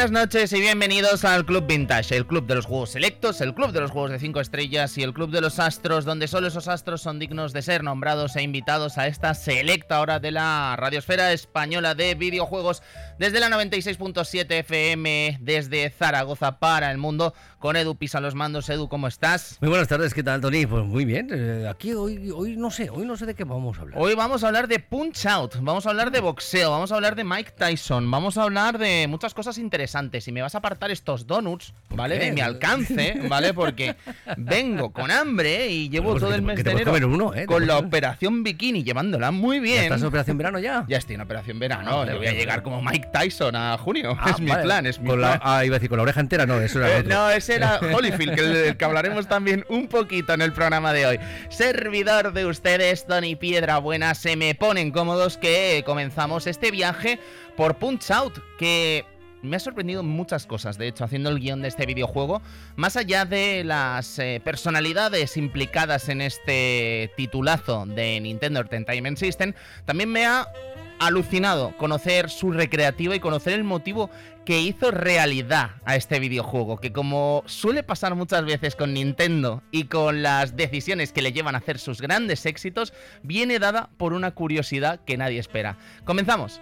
buenas noches y bienvenidos al Club Vintage, el club de los juegos selectos, el club de los juegos de 5 estrellas y el club de los astros, donde solo esos astros son dignos de ser nombrados e invitados a esta selecta hora de la radiosfera española de videojuegos desde la 96.7 FM, desde Zaragoza para el mundo, con Edu Pisa los mandos. Edu, ¿cómo estás? Muy buenas tardes, ¿qué tal, Tony? Pues muy bien. eh, aquí hoy, hoy no sé, hoy no sé de qué vamos a hablar. Hoy vamos a hablar de Punch Out, vamos a hablar de boxeo, vamos a hablar de Mike Tyson, vamos a hablar de muchas cosas interesantes. Y me vas a apartar estos donuts, ¿vale? De mi alcance, ¿vale? Porque vengo con hambre y llevo todo el mes de enero uno, ¿eh? Con la operación bikini, llevándola muy ¿Ya bien. estás en operación verano ya? Ya estoy en operación verano, Ah, le voy a llegar como Mike Tyson a junio. Ah, es mi vale. plan, es mi Con la- plan. ah, iba a decir, con la oreja entera, no, eso era Eh, otro. no, ese era Holyfield, que, del que hablaremos también un poquito en el programa de hoy. Servidor de ustedes, Tony Piedra Buena, se me ponen cómodos que comenzamos este viaje por Punch Out, que me ha sorprendido muchas cosas, de hecho, haciendo el guion de este videojuego, más allá de las eh, personalidades implicadas en este titulazo de Nintendo Entertainment System, también me ha alucinado conocer su recreativa y conocer el motivo que hizo realidad a este videojuego, que como suele pasar muchas veces con Nintendo y con las decisiones que le llevan a hacer sus grandes éxitos, viene dada por una curiosidad que nadie espera. Comenzamos.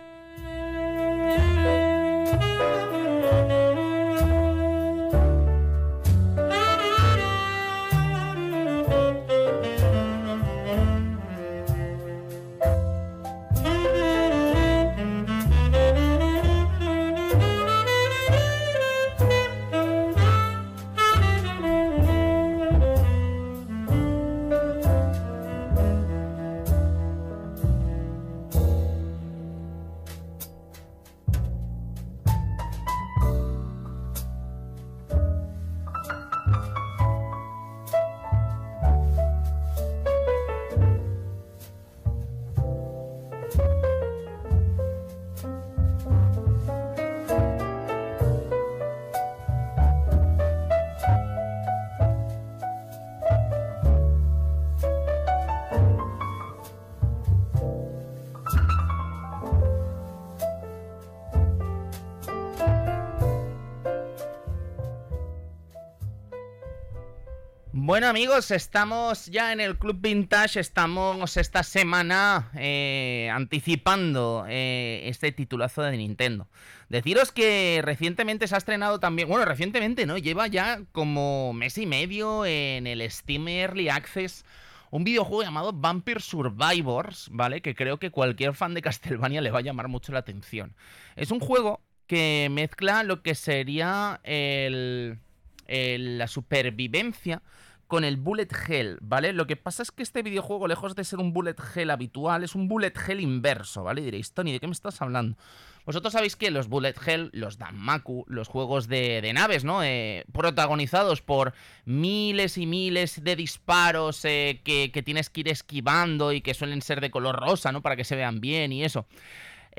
Amigos, estamos ya en el Club Vintage, estamos esta semana eh, anticipando eh, este titulazo de Nintendo. Deciros que recientemente se ha estrenado también, bueno, recientemente no, lleva ya como mes y medio en el Steam Early Access un videojuego llamado Vampire Survivors, ¿vale? Que creo que cualquier fan de Castlevania le va a llamar mucho la atención. Es un juego que mezcla lo que sería el- la supervivencia con el bullet hell, ¿vale? Lo que pasa es que este videojuego, lejos de ser un bullet hell habitual, es un bullet hell inverso, ¿vale? Diréis, Tony, ¿de qué me estás hablando? Vosotros sabéis que los bullet hell, los Danmaku, los juegos de, de naves, ¿no? Eh, protagonizados por miles y miles de disparos eh, que, que tienes que ir esquivando y que suelen ser de color rosa, ¿no? Para que se vean bien y eso.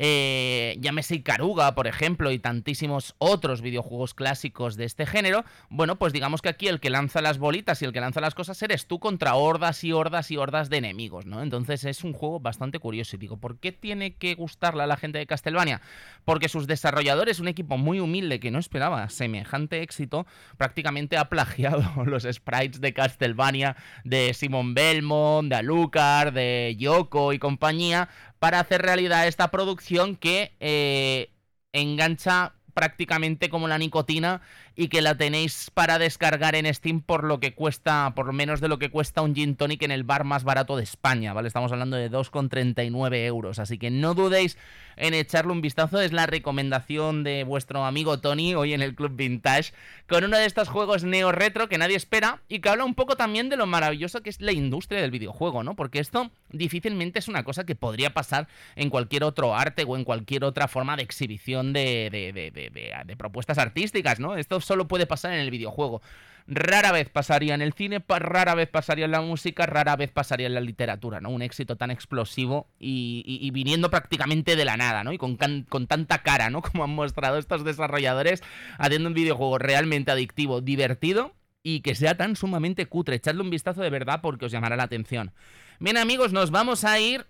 Eh, llámese Ikaruga, por ejemplo, y tantísimos otros videojuegos clásicos de este género, bueno, pues digamos que aquí el que lanza las bolitas y el que lanza las cosas eres tú contra hordas y hordas y hordas de enemigos, ¿no? Entonces es un juego bastante curioso. Y digo, ¿por qué tiene que gustarle a la gente de Castlevania? Porque sus desarrolladores, un equipo muy humilde que no esperaba semejante éxito, prácticamente ha plagiado los sprites de Castlevania de Simon Belmont, de Alucard, de Yoko y compañía para hacer realidad esta producción que eh, engancha prácticamente como la nicotina y que la tenéis para descargar en Steam por lo que cuesta, por menos de lo que cuesta un gin tonic en el bar más barato de España, ¿vale? Estamos hablando de 2,39 euros, así que no dudéis en echarle un vistazo, es la recomendación de vuestro amigo Tony hoy en el Club Vintage, con uno de estos juegos neo retro que nadie espera y que habla un poco también de lo maravilloso que es la industria del videojuego, ¿no? Porque esto difícilmente es una cosa que podría pasar en cualquier otro arte o en cualquier otra forma de exhibición de- de- de- de propuestas artísticas, ¿no? Esto solo puede pasar en el videojuego. Rara vez pasaría en el cine, rara vez pasaría en la música, rara vez pasaría en la literatura, ¿no? Un éxito tan explosivo y, viniendo prácticamente de la nada, ¿no? Y con, con tanta cara, ¿no? Como han mostrado estos desarrolladores haciendo un videojuego realmente adictivo, divertido y que sea tan sumamente cutre. Echadle un vistazo de verdad porque os llamará la atención. Bien amigos, nos vamos a ir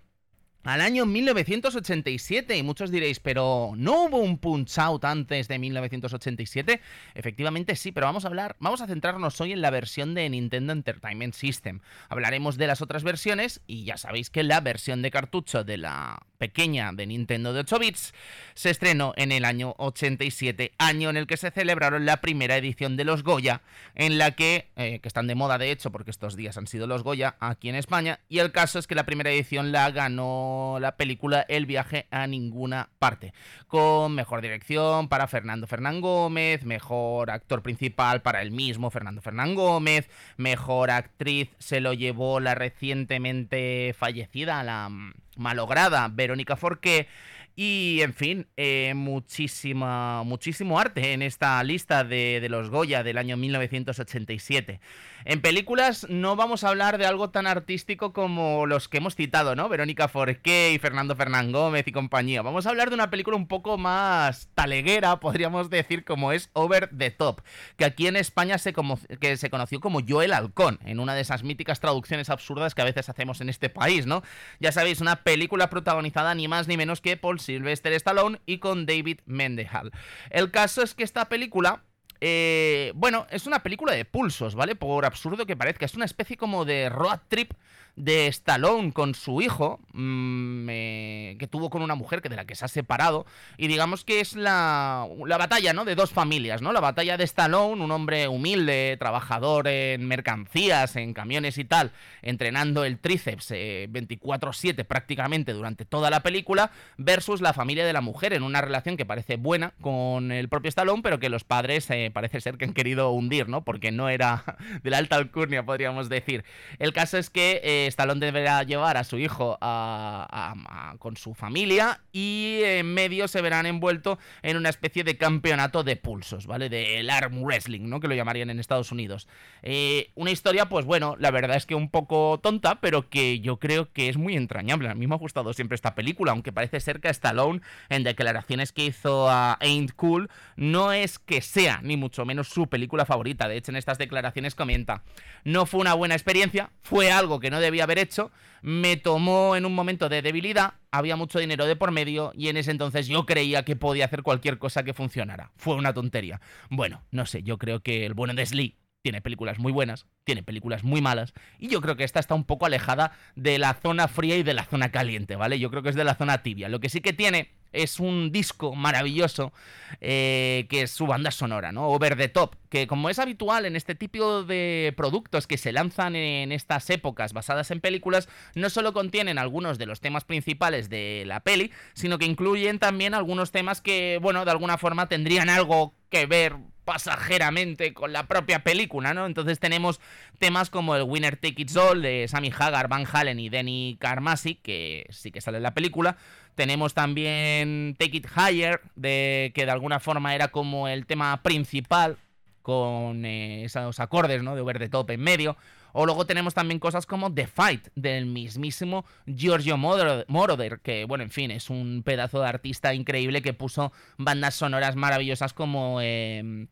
al año 1987 y muchos diréis, pero ¿no hubo un Punch Out antes de 1987? Efectivamente sí, pero vamos a hablar, vamos a centrarnos hoy en la versión de Nintendo Entertainment System. Hablaremos de las otras versiones y ya sabéis que la versión de cartucho de la pequeña de Nintendo de 8 bits se estrenó en el año 87, año en el que se celebraron la primera edición de los Goya, en la que, eh, que están de moda de hecho porque estos días han sido los Goya aquí en España, y el caso es que la primera edición la ganó la película El viaje a ninguna parte, con mejor dirección para Fernando Fernán Gómez, mejor actor principal para el mismo Fernando Fernán Gómez, mejor actriz se lo llevó la recientemente fallecida, la malograda Verónica Forqué, y en fin, eh, muchísima, muchísimo arte en esta lista de, de, los Goya del año 1987. En películas no vamos a hablar de algo tan artístico como los que hemos citado, ¿no? Verónica Forqué y Fernando Fernán Gómez y compañía. Vamos a hablar de una película un poco más taleguera, podríamos decir, como es Over the Top, que aquí en España se, como, que se conoció como Joel Halcón, en una de esas míticas traducciones absurdas que a veces hacemos en este país, ¿no? Ya sabéis, una película protagonizada ni más ni menos que Paul Sylvester Stallone y con David Mendehal. El caso es que esta película eh, bueno, es una película de pulsos, ¿vale? Por absurdo que parezca, es una especie como de road trip de Stallone con su hijo, mmm, eh, que tuvo con una mujer que de la que se ha separado, y digamos que es la, la, batalla, ¿no? De dos familias, ¿no? La batalla de Stallone, un hombre humilde, trabajador en mercancías, en camiones y tal, entrenando el tríceps eh, 24/7 prácticamente durante toda la película, versus la familia de la mujer, en una relación que parece buena con el propio Stallone, pero que los padres eh, parece ser que han querido hundir, ¿no? Porque no era de la alta alcurnia, podríamos decir. El caso es que eh, Stallone deberá llevar a su hijo a, con su familia y en medio se verán envueltos en una especie de campeonato de pulsos, ¿vale? Del arm wrestling, ¿no? Que lo llamarían en Estados Unidos. Eh, una historia, pues bueno, la verdad es que un poco tonta, pero que yo creo que es muy entrañable. A mí me ha gustado siempre esta película, aunque parece ser que Stallone, en declaraciones que hizo a Ain't Cool, no es que sea, ni mucho menos, su película favorita. De hecho, en estas declaraciones comenta, no fue una buena experiencia, fue algo que no debía haber hecho, me tomó en un momento de debilidad, había mucho dinero de por medio y en ese entonces yo creía que podía hacer cualquier cosa que funcionara. Fue una tontería. Bueno, no sé, yo creo que el bueno de Slee tiene películas muy buenas, tiene películas muy malas, y yo creo que esta está un poco alejada de la zona fría y de la zona caliente, ¿vale? Yo creo que es de la zona tibia. Lo que sí que tiene es un disco maravilloso eh, que es su banda sonora, ¿no? Over the Top, que como es habitual en este tipo de productos que se lanzan en estas épocas basadas en películas, no solo contienen algunos de los temas principales de la peli, sino que incluyen también algunos temas que, bueno, de alguna forma tendrían algo que ver pasajeramente con la propia película, ¿no? Entonces tenemos temas como el Winner Take It All de Sammy Hagar, Van Halen y Denny Carmassi, que sí que sale en la película. Tenemos también Take It Higher, de, que de alguna forma era como el tema principal, con eh, esos acordes, ¿no? De Over the Top en medio. O luego tenemos también cosas como The Fight, del mismísimo Giorgio Moroder, que, bueno, en fin, es un pedazo de artista increíble que puso bandas sonoras maravillosas como eh,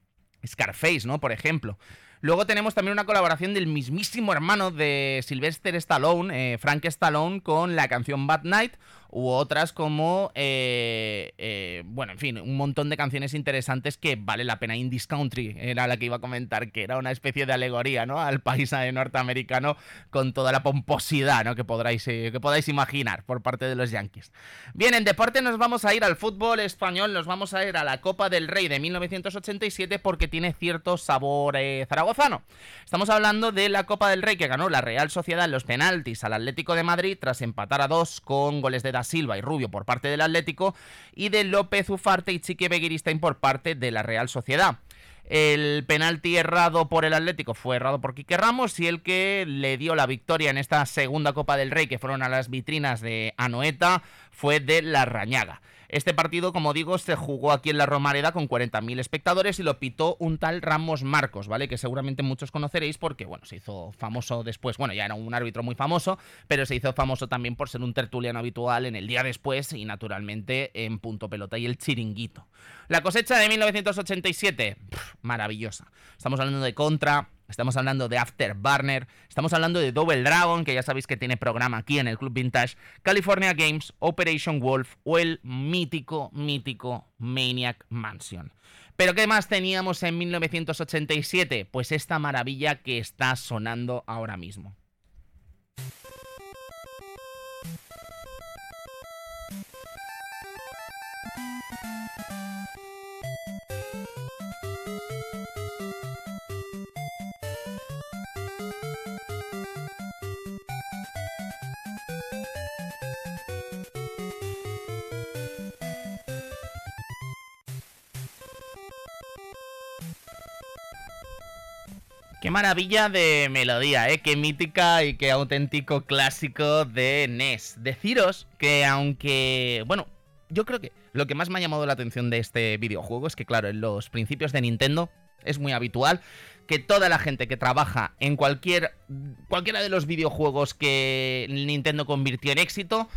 Scarface, ¿no? Por ejemplo. Luego tenemos también una colaboración del mismísimo hermano de Sylvester Stallone, eh, Frank Stallone, con la canción Bad Night u otras como, eh, eh, bueno, en fin, un montón de canciones interesantes que vale la pena. Indies Country era la que iba a comentar, que era una especie de alegoría, ¿no? Al país norteamericano con toda la pomposidad, ¿no? Que, podráis, eh, que podáis imaginar por parte de los Yankees. Bien, en deporte nos vamos a ir al fútbol español, nos vamos a ir a la Copa del Rey de 1987 porque tiene cierto sabor zaragozano. Estamos hablando de la Copa del Rey que ganó la Real Sociedad en los penaltis al Atlético de Madrid tras empatar a dos con goles de Silva y Rubio por parte del Atlético y de López Ufarte y Chique Beguiristain por parte de la Real Sociedad. El penalti errado por el Atlético fue errado por Quique Ramos y el que le dio la victoria en esta segunda Copa del Rey, que fueron a las vitrinas de Anoeta, fue de la Rañaga. Este partido, como digo, se jugó aquí en la Romareda con 40.000 espectadores y lo pitó un tal Ramos Marcos, ¿vale? Que seguramente muchos conoceréis porque, bueno, se hizo famoso después, bueno, ya era un árbitro muy famoso, pero se hizo famoso también por ser un tertuliano habitual en el día después y naturalmente en Punto Pelota y el Chiringuito. La cosecha de 1987, pff, maravillosa. Estamos hablando de Contra, estamos hablando de Afterburner, estamos hablando de Double Dragon, que ya sabéis que tiene programa aquí en el Club Vintage, California Games, Operation Wolf o el mítico, mítico Maniac Mansion. Pero ¿qué más teníamos en 1987? Pues esta maravilla que está sonando ahora mismo. Maravilla de melodía, ¿eh? Qué mítica y qué auténtico clásico de NES. Deciros que aunque, bueno, yo creo que lo que más me ha llamado la atención de este videojuego es que, claro, en los principios de Nintendo es muy habitual que toda la gente que trabaja en cualquier, cualquiera de los videojuegos que Nintendo convirtió en éxito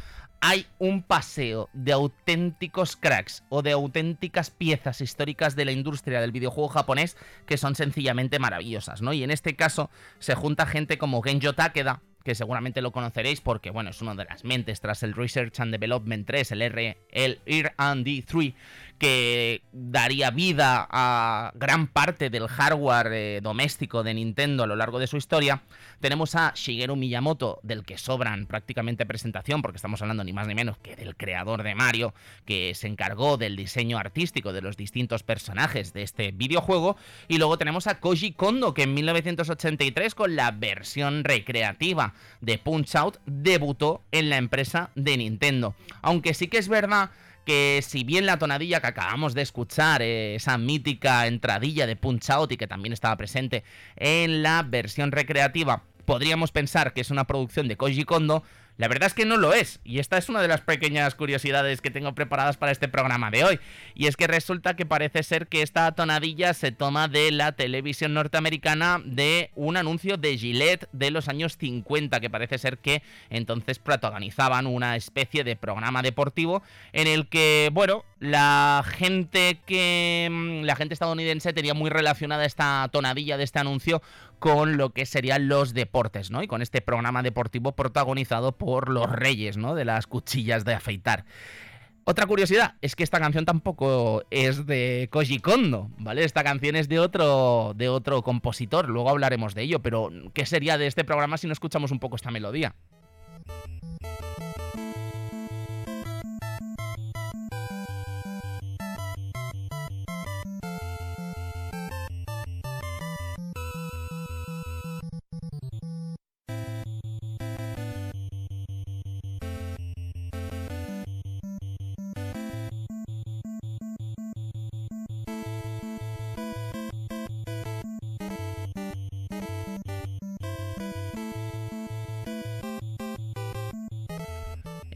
hay un paseo de auténticos cracks o de auténticas piezas históricas de la industria del videojuego japonés que son sencillamente maravillosas, ¿no? Y en este caso se junta gente como Genjo Takeda, que seguramente lo conoceréis porque, bueno, es una de las mentes tras el Research and Development 3, el R&D 3, que daría vida a gran parte del hardware eh, doméstico de Nintendo a lo largo de su historia. Tenemos a Shigeru Miyamoto, del que sobran prácticamente presentación, porque estamos hablando ni más ni menos que del creador de Mario, que se encargó del diseño artístico de los distintos personajes de este videojuego. Y luego tenemos a Koji Kondo, que en 1983, con la versión recreativa de Punch Out, debutó en la empresa de Nintendo. Aunque sí que es verdad que si bien la tonadilla que acabamos de escuchar, eh, esa mítica entradilla de Punch Out y que también estaba presente en la versión recreativa, podríamos pensar que es una producción de Koji Kondo, la verdad es que no lo es, y esta es una de las pequeñas curiosidades que tengo preparadas para este programa de hoy, y es que resulta que parece ser que esta tonadilla se toma de la televisión norteamericana de un anuncio de Gillette de los años 50, que parece ser que entonces protagonizaban una especie de programa deportivo en el que, bueno, la gente que mm, la gente estadounidense tenía muy relacionada esta tonadilla de este anuncio con lo que serían los deportes, ¿no? Y con este programa deportivo protagonizado por los reyes, ¿no? De las cuchillas de afeitar. Otra curiosidad es que esta canción tampoco es de Koji Kondo, ¿vale? Esta canción es de otro, de otro compositor, luego hablaremos de ello, pero ¿qué sería de este programa si no escuchamos un poco esta melodía?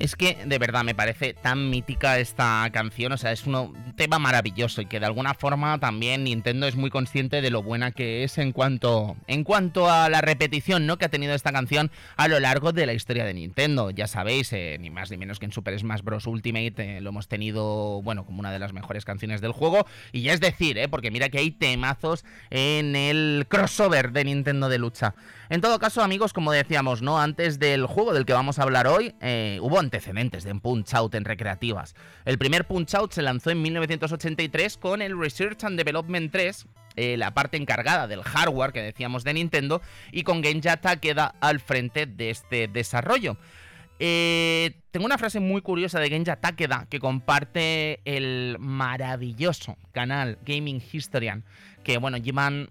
Es que de verdad me parece tan mítica esta canción, o sea, es un tema maravilloso y que de alguna forma también Nintendo es muy consciente de lo buena que es en cuanto en cuanto a la repetición, ¿no? que ha tenido esta canción a lo largo de la historia de Nintendo. Ya sabéis, eh, ni más ni menos que en Super Smash Bros Ultimate eh, lo hemos tenido, bueno, como una de las mejores canciones del juego y es decir, ¿eh? porque mira que hay temazos en el crossover de Nintendo de lucha. En todo caso, amigos, como decíamos, ¿no? Antes del juego del que vamos a hablar hoy, eh, hubo antecedentes de Punch Out en recreativas. El primer Punch Out se lanzó en 1983 con el Research and Development 3, eh, la parte encargada del hardware que decíamos de Nintendo, y con Genja Takeda al frente de este desarrollo. Eh, tengo una frase muy curiosa de Genja Takeda que comparte el maravilloso canal Gaming Historian, que bueno, llevan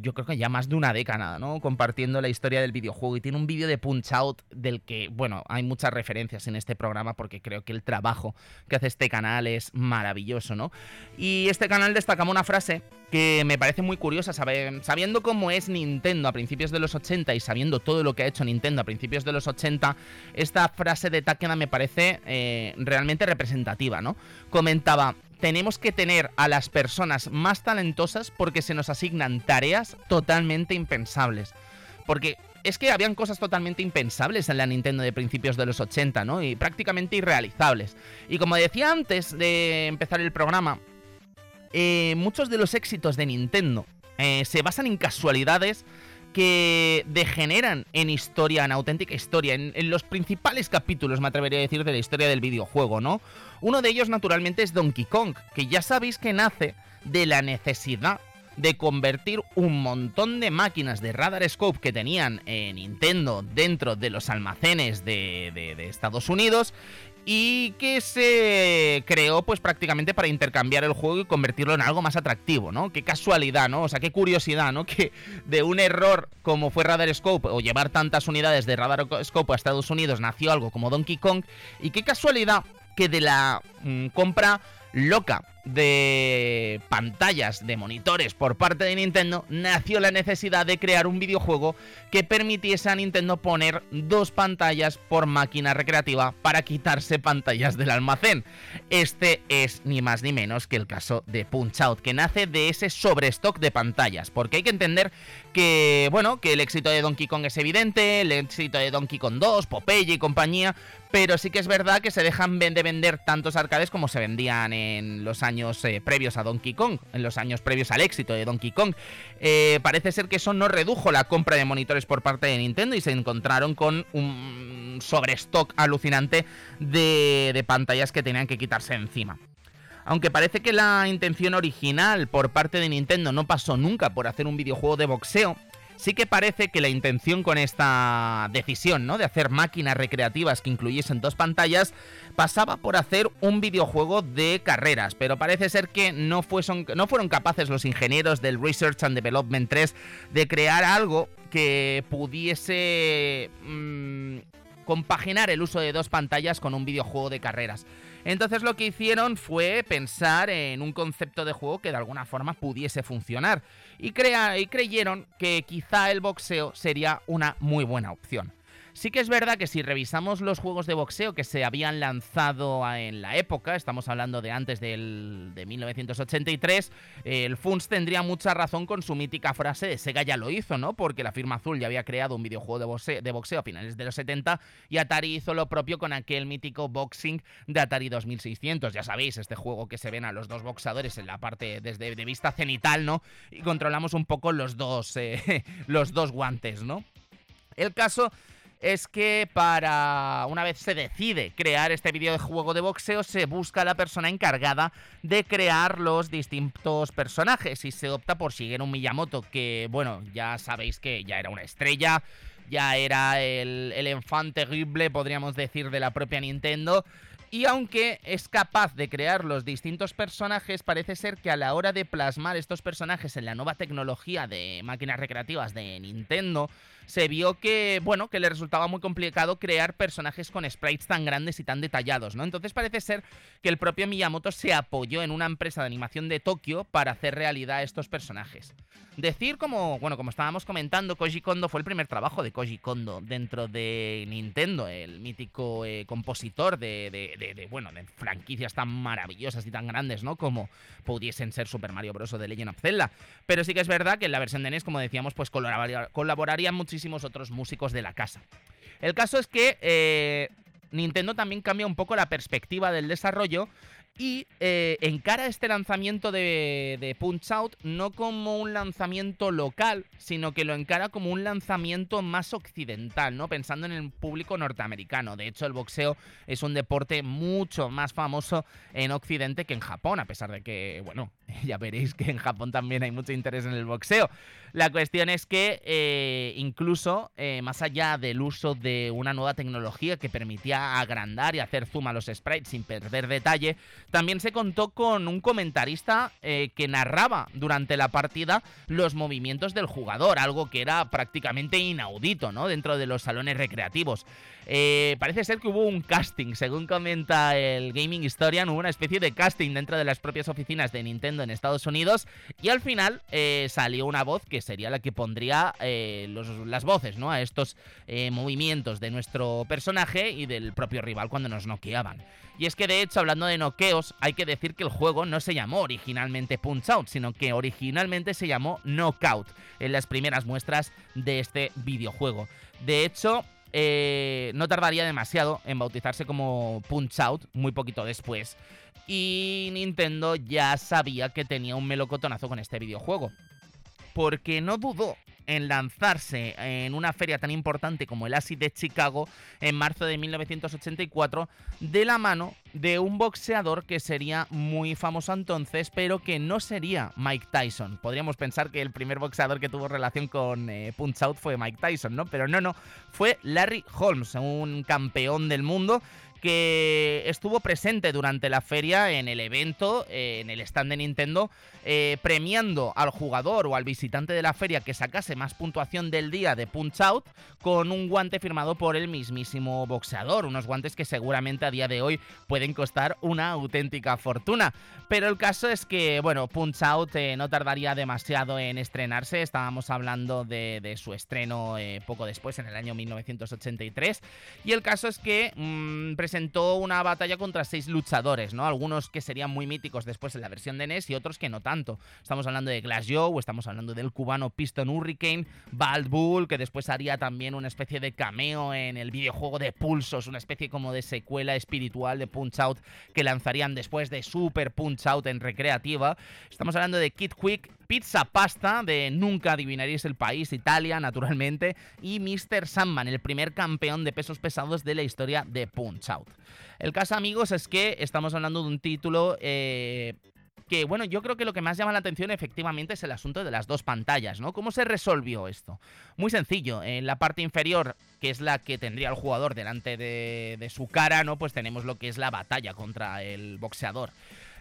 yo creo que ya más de una década, ¿no? Compartiendo la historia del videojuego. Y tiene un vídeo de Punch Out del que, bueno, hay muchas referencias en este programa porque creo que el trabajo que hace este canal es maravilloso, ¿no? Y este canal destacamos una frase que me parece muy curiosa, sabiendo cómo es Nintendo a principios de los 80 y sabiendo todo lo que ha hecho Nintendo a principios de los 80, esta frase de Takeda me parece eh, realmente representativa, ¿no? Comentaba, tenemos que tener a las personas más talentosas porque se nos asignan tareas totalmente impensables. Porque es que habían cosas totalmente impensables en la Nintendo de principios de los 80, ¿no? Y prácticamente irrealizables. Y como decía antes de empezar el programa, eh, muchos de los éxitos de Nintendo eh, se basan en casualidades que degeneran en historia, en auténtica historia, en, los principales capítulos, me atrevería a decir, de la historia del videojuego, ¿no? Uno de ellos, naturalmente, es Donkey Kong, que ya sabéis que nace de la necesidad de convertir un montón de máquinas de Radar Scope que tenían en Nintendo dentro de los almacenes de Estados Unidos y que se creó pues prácticamente para intercambiar el juego y convertirlo en algo más atractivo, ¿no? Qué casualidad, ¿no? O sea, qué curiosidad, ¿no? Que de un error como fue Radar Scope o llevar tantas unidades de Radar Scope a Estados Unidos nació algo como Donkey Kong y qué casualidad que de la mmm, compra loca de pantallas, de monitores por parte de Nintendo, nació la necesidad de crear un videojuego que permitiese a Nintendo poner dos pantallas por máquina recreativa para quitarse pantallas del almacén. Este es ni más ni menos que el caso de Punch Out, que nace de ese sobrestock de pantallas, porque hay que entender que, bueno, que el éxito de Donkey Kong es evidente, el éxito de Donkey Kong 2, Popeye y compañía, pero sí que es verdad que se dejan de vender tantos arcades como se vendían en los años eh, previos a Donkey Kong, en los años previos al éxito de Donkey Kong. Eh, parece ser que eso no redujo la compra de monitores por parte de Nintendo y se encontraron con un sobrestock alucinante de, de pantallas que tenían que quitarse encima. Aunque parece que la intención original por parte de Nintendo no pasó nunca por hacer un videojuego de boxeo, sí que parece que la intención con esta decisión, ¿no? De hacer máquinas recreativas que incluyesen dos pantallas, pasaba por hacer un videojuego de carreras, pero parece ser que no, fueron, capaces los ingenieros del Research and Development 3 de crear algo que pudiese mmm, compaginar el uso de dos pantallas con un videojuego de carreras. Entonces lo que hicieron fue pensar en un concepto de juego que de alguna forma pudiese funcionar y, crea y creyeron que quizá el boxeo sería una muy buena opción. Sí que es verdad que si revisamos los juegos de boxeo que se habían lanzado en la época, estamos hablando de antes del, de 1983, el Funs tendría mucha razón con su mítica frase de Sega ya lo hizo, ¿no? Porque la firma azul ya había creado un videojuego de boxeo, de boxeo a finales de los 70 y Atari hizo lo propio con aquel mítico boxing de Atari 2600. Ya sabéis, este juego que se ven a los dos boxadores en la parte desde de vista cenital, ¿no? Y controlamos un poco los dos, eh, los dos guantes, ¿no? El caso es que para una vez se decide crear este videojuego de boxeo, se busca la persona encargada de crear los distintos personajes y se opta por Shigeru Miyamoto, que bueno, ya sabéis que ya era una estrella, ya era el, el enfant terrible, podríamos decir, de la propia Nintendo. Y aunque es capaz de crear los distintos personajes, parece ser que a la hora de plasmar estos personajes en la nueva tecnología de máquinas recreativas de Nintendo, se vio que, bueno, que le resultaba muy complicado crear personajes con sprites tan grandes y tan detallados, ¿no? Entonces parece ser que el propio Miyamoto se apoyó en una empresa de animación de Tokio para hacer realidad estos personajes. Decir como, bueno, como estábamos comentando, Koji Kondo fue el primer trabajo de Koji Kondo dentro de Nintendo, el mítico eh, compositor de, de, bueno, de franquicias tan maravillosas y tan grandes, ¿no? Como pudiesen ser Super Mario Bros. o The Legend of Zelda. Pero sí que es verdad que en la versión de NES, como decíamos, pues colaborarían, muchísimos otros músicos de la casa. El caso es que eh, Nintendo también cambia un poco la perspectiva del desarrollo y eh, encara este lanzamiento de, de, Punch Out no como un lanzamiento local, sino que lo encara como un lanzamiento más occidental, ¿no? Pensando en el público norteamericano. De hecho, el boxeo es un deporte mucho más famoso en Occidente que en Japón, a pesar de que, bueno, ya veréis que en Japón también hay mucho interés en el boxeo. La cuestión es que eh, incluso eh, más allá del uso de una nueva tecnología que permitía agrandar y hacer zoom a los sprites sin perder detalle, también se contó con un comentarista eh, que narraba durante la partida los movimientos del jugador, algo que era prácticamente inaudito ¿no? dentro de los salones recreativos. Parece ser que hubo un casting, según comenta el Gaming Historian, hubo una especie de casting dentro de las propias oficinas de Nintendo en Estados Unidos y al final salió una voz que sería la que pondría eh, las voces ¿no? a estos eh, movimientos de nuestro personaje y del propio rival cuando nos noqueaban. Y es que de hecho, hablando de noqueos, hay que decir que el juego no se llamó originalmente Punch Out, sino que originalmente se llamó Knockout en las primeras muestras de este videojuego. De hecho, eh, no tardaría demasiado en bautizarse como Punch Out, muy poquito después. Y Nintendo ya sabía que tenía un melocotonazo con este videojuego. Porque no dudó en lanzarse en una feria tan importante como el ASI de Chicago en marzo de 1984 de la mano de un boxeador que sería muy famoso entonces, pero que no sería Mike Tyson. Podríamos pensar que el primer boxeador que tuvo relación con eh, Punch Out fue Mike Tyson, ¿no? Pero no, no, fue Larry Holmes, un campeón del mundo que estuvo presente durante la feria en el evento, eh, en el stand de Nintendo, eh, premiando al jugador o al visitante de la feria que sacase más puntuación del día de Punch Out con un guante firmado por el mismísimo boxeador. Unos guantes que seguramente a día de hoy pueden costar una auténtica fortuna. Pero el caso es que, bueno, Punch Out eh, no tardaría demasiado en estrenarse. Estábamos hablando de, su estreno poco después, en el año 1983. Y el caso es que mm, una batalla contra seis luchadores, ¿no? Algunos que serían muy míticos después en la versión de NES y otros que no tanto. Estamos hablando de Glass Joe, estamos hablando del cubano Piston Hurricane, Bald Bull, que después haría también una especie de cameo en el videojuego de Pulsos, una especie como de secuela espiritual de Punch Out que lanzarían después de Super Punch Out en recreativa. Estamos hablando de Kid Quick, Pizza Pasta de Nunca adivinaréis el país, Italia, naturalmente, y Mr. Sandman, el primer campeón de pesos pesados de la historia de Punch Out. El caso, amigos, es que estamos hablando de un título eh, que, bueno, yo creo que lo que más llama la atención efectivamente es el asunto de las dos pantallas, ¿no? ¿Cómo se resolvió esto? Muy sencillo, en la parte inferior, que es la que tendría el jugador delante de, de su cara, ¿no? Pues tenemos lo que es la batalla contra el boxeador.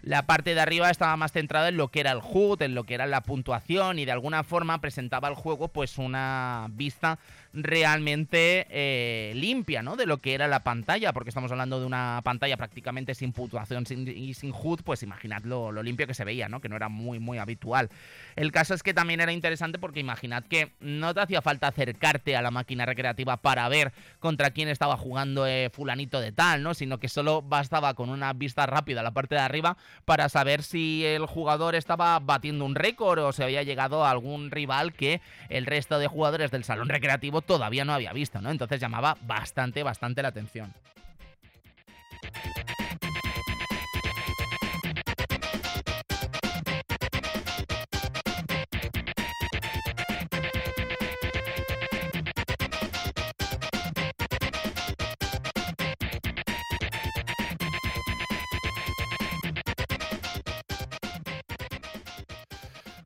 La parte de arriba estaba más centrada en lo que era el HUD, en lo que era la puntuación y de alguna forma presentaba al juego pues una vista realmente eh, limpia, ¿no? De lo que era la pantalla, porque estamos hablando de una pantalla prácticamente sin puntuación y sin HUD, pues imaginad lo, limpio que se veía, ¿no? Que no era muy, muy habitual. El caso es que también era interesante porque imaginad que no te hacía falta acercarte a la máquina recreativa para ver contra quién estaba jugando eh, fulanito de tal, ¿no? Sino que solo bastaba con una vista rápida a la parte de arriba para saber si el jugador estaba batiendo un récord o se había llegado a algún rival que el resto de jugadores del salón recreativo todavía no había visto, ¿no? Entonces llamaba bastante, bastante la atención.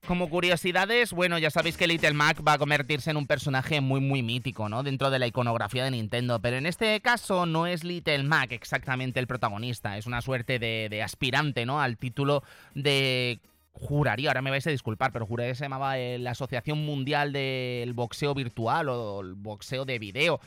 Como curiosidades, bueno, ya sabéis que Little Mac va a convertirse en un personaje muy muy mítico, ¿no? Dentro de la iconografía de Nintendo, pero en este caso no es Little Mac exactamente el protagonista, es una suerte de, aspirante, ¿no? Al título de juraría, ahora me vais a disculpar, pero juraría que se llamaba eh, la Asociación Mundial del Boxeo Virtual o el Boxeo de Video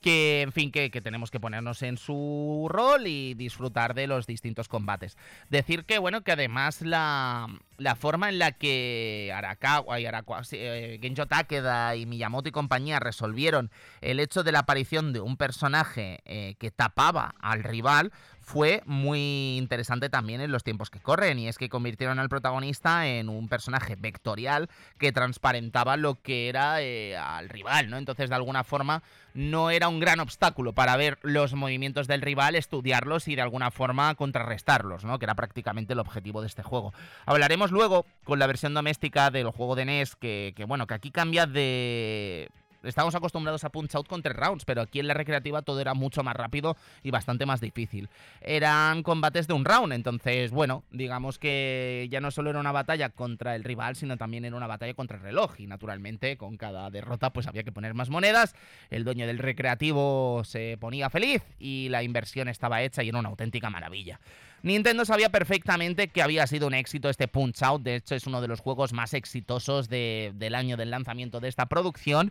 que, en fin, que, tenemos que ponernos en su rol y disfrutar de los distintos combates. Decir que, bueno, que además la, la forma en la que Arakawa y Arakawa, eh, Genjo Takeda y Miyamoto y compañía resolvieron el hecho de la aparición de un personaje eh, que tapaba al rival fue muy interesante también en los tiempos que corren y es que convirtieron al protagonista en un personaje vectorial que transparentaba lo que era eh, al rival, ¿no? Entonces de alguna forma no era un gran obstáculo para ver los movimientos del rival, estudiarlos y de alguna forma contrarrestarlos, ¿no? Que era prácticamente el objetivo de este juego. Hablaremos luego con la versión doméstica del juego de NES que, que bueno, que aquí cambia de Estamos acostumbrados a punch out con tres rounds, pero aquí en la recreativa todo era mucho más rápido y bastante más difícil. Eran combates de un round, entonces, bueno, digamos que ya no solo era una batalla contra el rival, sino también era una batalla contra el reloj. Y naturalmente, con cada derrota, pues había que poner más monedas. El dueño del recreativo se ponía feliz y la inversión estaba hecha y era una auténtica maravilla. Nintendo sabía perfectamente que había sido un éxito este Punch Out, de hecho es uno de los juegos más exitosos del año del lanzamiento de esta producción.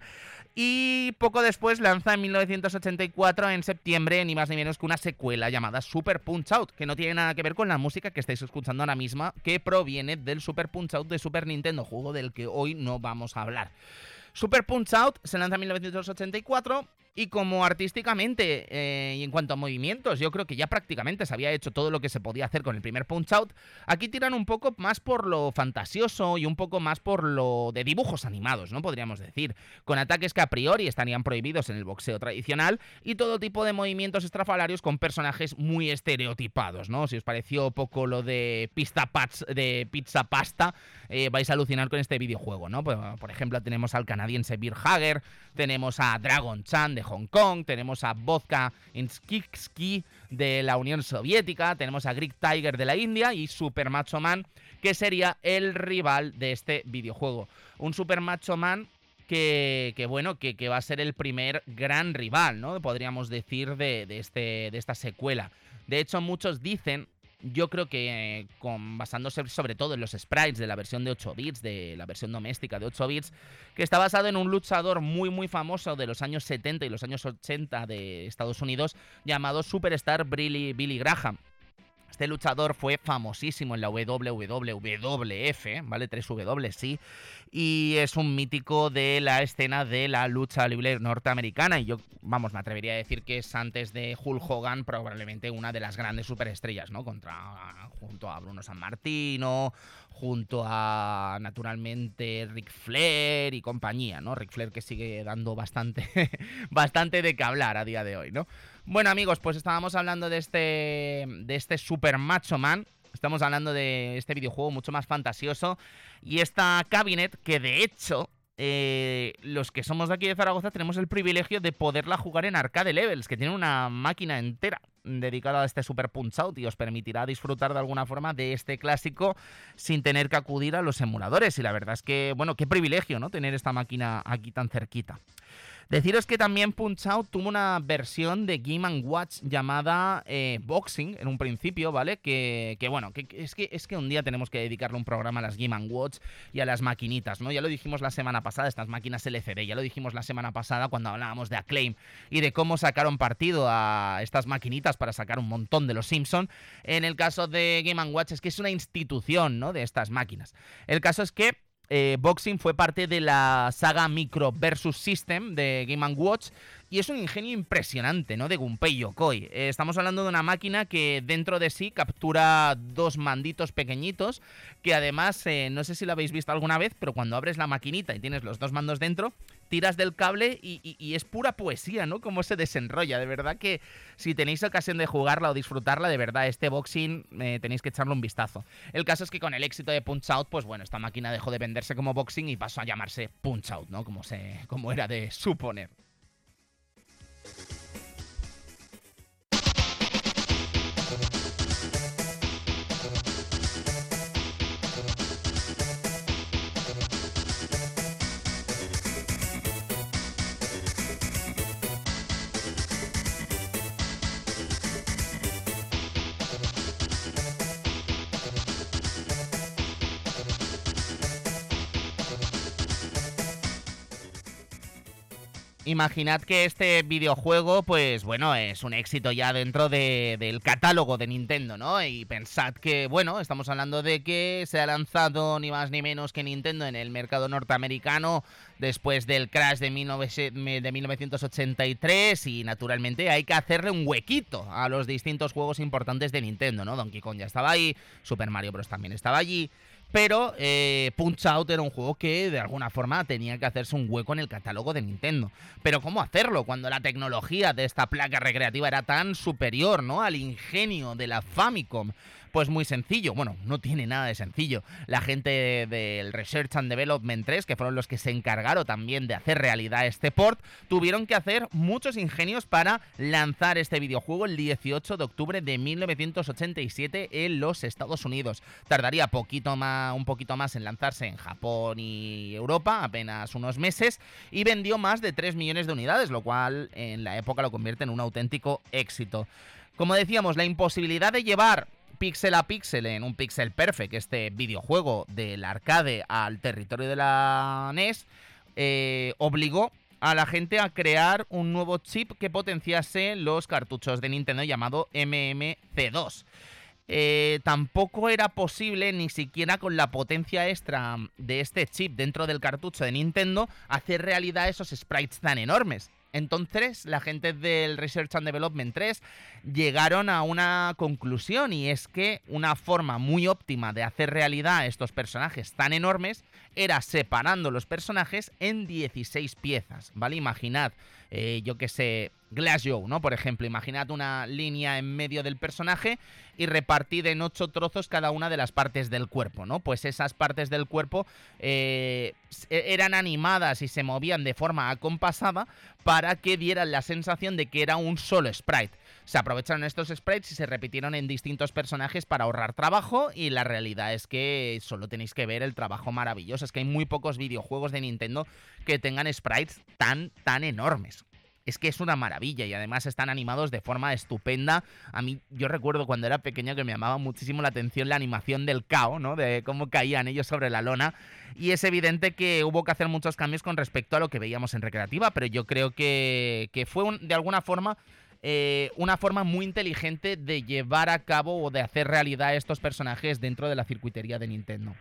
Y poco después lanza en 1984, en septiembre, ni más ni menos que una secuela llamada Super Punch Out, que no tiene nada que ver con la música que estáis escuchando ahora misma, que proviene del Super Punch Out de Super Nintendo, juego del que hoy no vamos a hablar. Super Punch Out se lanza en 1984 y como artísticamente eh, y en cuanto a movimientos, yo creo que ya prácticamente se había hecho todo lo que se podía hacer con el primer Punch Out, aquí tiran un poco más por lo fantasioso y un poco más por lo de dibujos animados, ¿no? Podríamos decir, con ataques que a priori estarían prohibidos en el boxeo tradicional y todo tipo de movimientos estrafalarios con personajes muy estereotipados, ¿no? Si os pareció poco lo de pista de pizza pasta, eh, vais a alucinar con este videojuego, ¿no? Por ejemplo, tenemos al canadiense Beer Hager, tenemos a Dragon Chan de Hong Kong, tenemos a Vodka Inskitsky de la Unión Soviética, tenemos a Greek Tiger de la India y Super Macho Man, que sería el rival de este videojuego. Un Super Macho Man que, bueno, que, va a ser el primer gran rival, ¿no? Podríamos decir de, este, de esta secuela. De hecho, muchos dicen yo creo que con, basándose sobre todo en los sprites de la versión de 8 bits, de la versión doméstica de 8 bits, que está basado en un luchador muy muy famoso de los años 70 y los años 80 de Estados Unidos llamado Superstar Billy, Billy Graham. Este luchador fue famosísimo en la WWF, ¿vale? 3 W, sí. Y es un mítico de la escena de la lucha libre norteamericana. Y yo, vamos, me atrevería a decir que es antes de Hulk Hogan probablemente una de las grandes superestrellas, ¿no? Contra, junto a Bruno San Martino, junto a, naturalmente, Ric Flair y compañía, ¿no? Ric Flair que sigue dando bastante, bastante de qué hablar a día de hoy, ¿no? Bueno, amigos, pues estábamos hablando de este, de este Super Macho Man. Estamos hablando de este videojuego mucho más fantasioso. Y esta cabinet, que de hecho, eh, los que somos de aquí de Zaragoza tenemos el privilegio de poderla jugar en Arcade Levels, que tiene una máquina entera dedicada a este Super Punch Out y os permitirá disfrutar de alguna forma de este clásico sin tener que acudir a los emuladores. Y la verdad es que, bueno, qué privilegio, ¿no? Tener esta máquina aquí tan cerquita. Deciros que también Punch Out tuvo una versión de Game Watch llamada eh, Boxing en un principio, ¿vale? Que, bueno, que, es, que es que un día tenemos que dedicarle un programa a las Game Watch y a las maquinitas, ¿no? Ya lo dijimos la semana pasada, estas máquinas LCD, ya lo dijimos la semana pasada cuando hablábamos de Acclaim y de cómo sacaron partido a estas maquinitas para sacar un montón de los Simpson. En el caso de Game Watch es que es una institución, ¿no? De estas máquinas. El caso es que eh, Boxing fue parte de la saga Micro versus System de Game Watch y es un ingenio impresionante, ¿no? De Gunpei Yokoi. Eh, estamos hablando de una máquina que dentro de sí captura dos manditos pequeñitos que además, eh, no sé si lo habéis visto alguna vez, pero cuando abres la maquinita y tienes los dos mandos dentro, tiras del cable y, es pura poesía, ¿no? Cómo se desenrolla. De verdad que si tenéis ocasión de jugarla o disfrutarla, de verdad, este boxing eh, tenéis que echarle un vistazo. El caso es que con el éxito de Punch Out, pues bueno, esta máquina dejó de venderse como boxing y pasó a llamarse Punch Out, ¿no? Como, se, como era de suponer. Imaginad que este videojuego, pues bueno, es un éxito ya dentro del catálogo de Nintendo, ¿no? Y pensad que, bueno, estamos hablando de que se ha lanzado ni más ni menos que Nintendo en el mercado norteamericano después del crash de, 1983 y naturalmente hay que hacerle un huequito a los distintos juegos importantes de Nintendo, ¿no? Donkey Kong ya estaba ahí, Super Mario Bros. también estaba allí. Pero eh, Punch Out era un juego que de alguna forma tenía que hacerse un hueco en el catálogo de Nintendo. Pero ¿cómo hacerlo cuando la tecnología de esta placa recreativa era tan superior ¿no? al ingenio de la Famicom? Pues muy sencillo, bueno, no tiene nada de sencillo. La gente del Research and Development 3, que fueron los que se encargaron también de hacer realidad este port, tuvieron que hacer muchos ingenios para lanzar este videojuego el 18 de octubre de 1987 en los Estados Unidos. Tardaría poquito más, un poquito más en lanzarse en Japón y Europa, apenas unos meses, y vendió más de 3 millones de unidades, lo cual en la época lo convierte en un auténtico éxito. Como decíamos, la imposibilidad de llevar píxel a píxel en un Pixel Perfect, este videojuego del arcade al territorio de la NES, eh, obligó a la gente a crear un nuevo chip que potenciase los cartuchos de Nintendo llamado MMC2. eh, tampoco era posible, ni siquiera con la potencia extra de este chip dentro del cartucho de Nintendo, hacer realidad esos sprites tan enormes. Entonces, la gente del Research and Development 3 llegaron a una conclusión y es que una forma muy óptima de hacer realidad estos personajes tan enormes era separando los personajes en 16 piezas, ¿vale? Imaginad, eh, yo que sé, Glass Joe, ¿no? Por ejemplo, imaginad una línea en medio del personaje y repartid en ocho trozos cada una de las partes del cuerpo, ¿no? Pues esas partes del cuerpo eh, e-, eran animadas y se movían de forma acompasada para que dieran la sensación de que era un solo sprite. Se aprovecharon estos sprites y se repitieron en distintos personajes para ahorrar trabajo y la realidad es que solo tenéis que ver el trabajo maravilloso. Es que hay muy pocos videojuegos de Nintendo que tengan sprites tan, tan enormes es que es una maravilla y además están animados de forma estupenda. A mí, yo recuerdo cuando era pequeño que me llamaba muchísimo la atención la animación del cao, ¿no? De cómo caían ellos sobre la lona. Y es evidente que hubo que hacer muchos cambios con respecto a lo que veíamos en Recreativa, pero yo creo que, fue de alguna forma eh, una forma muy inteligente de llevar a cabo o de hacer realidad estos personajes dentro de la circuitería de Nintendo.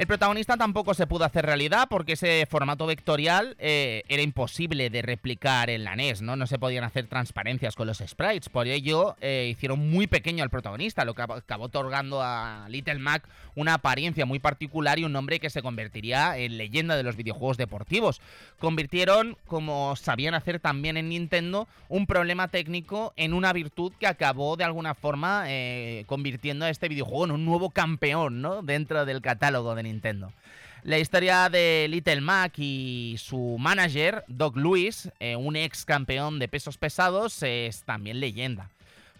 El protagonista tampoco se pudo hacer realidad porque ese formato vectorial eh, era imposible de replicar en la NES, ¿no? No se podían hacer transparencias con los sprites. Por ello, eh, hicieron muy pequeño al protagonista, lo que acabó otorgando a Little Mac una apariencia muy particular y un nombre que se convertiría en leyenda de los videojuegos deportivos. Convirtieron, como sabían hacer también en Nintendo, un problema técnico en una virtud que acabó de alguna forma eh, convirtiendo a este videojuego en un nuevo campeón, ¿no? Dentro del catálogo de Nintendo. Nintendo. La historia de Little Mac y su manager, Doc Lewis, eh, un ex campeón de pesos pesados, es también leyenda.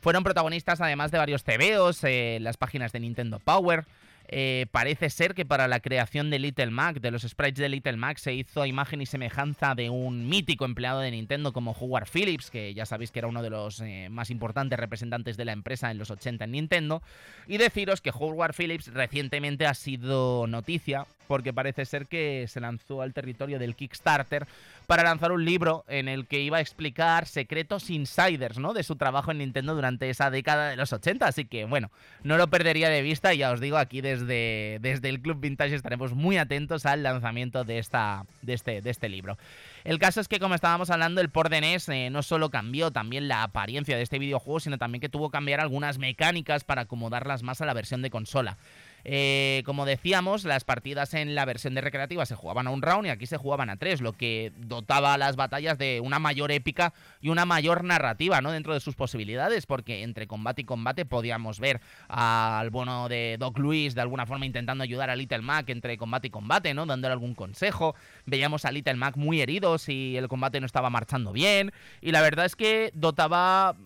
Fueron protagonistas además de varios TVOs, eh, las páginas de Nintendo Power, eh, parece ser que para la creación de Little Mac, de los sprites de Little Mac, se hizo imagen y semejanza de un mítico empleado de Nintendo como Howard Phillips, que ya sabéis que era uno de los eh, más importantes representantes de la empresa en los 80 en Nintendo. Y deciros que Howard Phillips recientemente ha sido noticia porque parece ser que se lanzó al territorio del Kickstarter para lanzar un libro en el que iba a explicar secretos insiders, ¿no? De su trabajo en Nintendo durante esa década de los 80. Así que, bueno, no lo perdería de vista y ya os digo, aquí desde, desde el Club Vintage estaremos muy atentos al lanzamiento de, esta, de, este, de este libro. El caso es que, como estábamos hablando, el port NES eh, no solo cambió también la apariencia de este videojuego, sino también que tuvo que cambiar algunas mecánicas para acomodarlas más a la versión de consola. Eh, como decíamos, las partidas en la versión de recreativa se jugaban a un round y aquí se jugaban a tres, lo que dotaba a las batallas de una mayor épica y una mayor narrativa, ¿no? Dentro de sus posibilidades, porque entre combate y combate podíamos ver al bueno de Doc Luis de alguna forma intentando ayudar a Little Mac entre combate y combate, ¿no? Dándole algún consejo. Veíamos a Little Mac muy herido si el combate no estaba marchando bien. Y la verdad es que dotaba.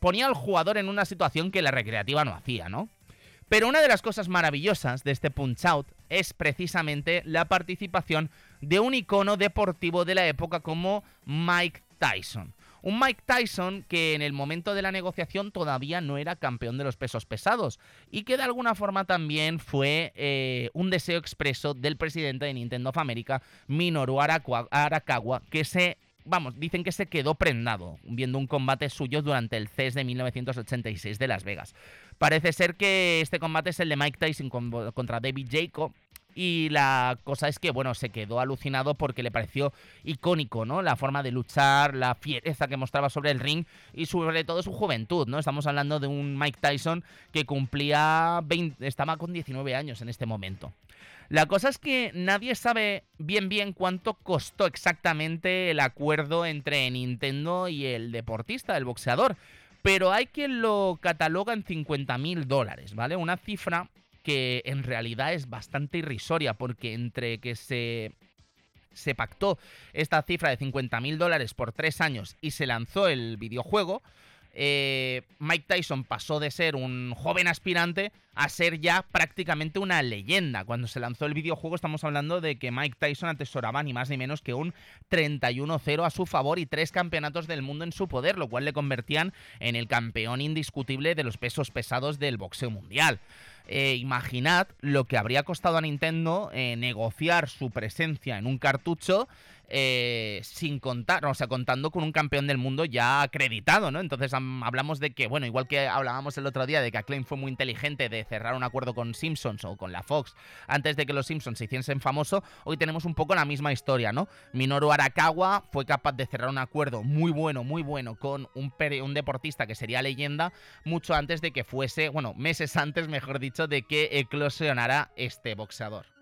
ponía al jugador en una situación que la recreativa no hacía, ¿no? Pero una de las cosas maravillosas de este Punch Out es precisamente la participación de un icono deportivo de la época como Mike Tyson. Un Mike Tyson que en el momento de la negociación todavía no era campeón de los pesos pesados y que de alguna forma también fue eh, un deseo expreso del presidente de Nintendo of America, Minoru Arakawa, que se vamos, dicen que se quedó prendado viendo un combate suyo durante el CES de 1986 de Las Vegas. Parece ser que este combate es el de Mike Tyson contra David Jacob. Y la cosa es que, bueno, se quedó alucinado porque le pareció icónico, ¿no? La forma de luchar, la fiereza que mostraba sobre el ring y sobre todo su juventud, ¿no? Estamos hablando de un Mike Tyson que cumplía 20, estaba con 19 años en este momento. La cosa es que nadie sabe bien bien cuánto costó exactamente el acuerdo entre Nintendo y el deportista, el boxeador. Pero hay quien lo cataloga en 50 mil dólares, ¿vale? Una cifra que en realidad es bastante irrisoria porque entre que se se pactó esta cifra de 50 mil dólares por tres años y se lanzó el videojuego, eh, Mike Tyson pasó de ser un joven aspirante a ser ya prácticamente una leyenda. Cuando se lanzó el videojuego estamos hablando de que Mike Tyson atesoraba ni más ni menos que un 31-0 a su favor y tres campeonatos del mundo en su poder, lo cual le convertían en el campeón indiscutible de los pesos pesados del boxeo mundial. Eh, imaginad lo que habría costado a Nintendo eh, negociar su presencia en un cartucho eh, sin contar, o sea, contando con un campeón del mundo ya acreditado, ¿no? Entonces hablamos de que, bueno, igual que hablábamos el otro día de que Acclaim fue muy inteligente de cerrar un acuerdo con Simpsons o con la Fox antes de que los Simpsons se hiciesen famoso, hoy tenemos un poco la misma historia, ¿no? Minoru Arakawa fue capaz de cerrar un acuerdo muy bueno, muy bueno con un, un deportista que sería leyenda mucho antes de que fuese, bueno, meses antes, mejor dicho, de que eclosionara este boxeador.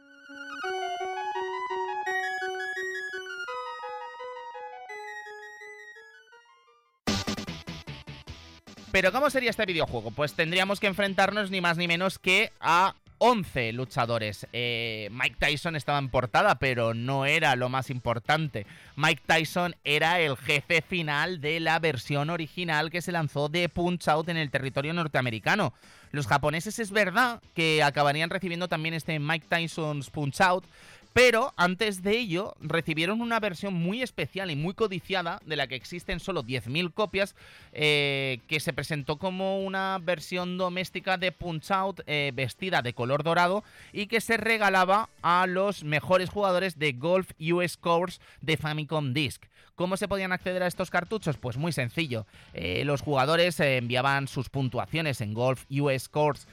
Pero ¿cómo sería este videojuego? Pues tendríamos que enfrentarnos ni más ni menos que a 11 luchadores. Eh, Mike Tyson estaba en portada, pero no era lo más importante. Mike Tyson era el jefe final de la versión original que se lanzó de Punch Out en el territorio norteamericano. Los japoneses es verdad que acabarían recibiendo también este Mike Tyson's Punch Out, pero antes de ello recibieron una versión muy especial y muy codiciada, de la que existen solo 10.000 copias, eh, que se presentó como una versión doméstica de Punch Out eh, vestida de color dorado y que se regalaba a los mejores jugadores de Golf US Course de Famicom Disc. ¿Cómo se podían acceder a estos cartuchos? Pues muy sencillo. Eh, los jugadores enviaban sus puntuaciones en Golf US Course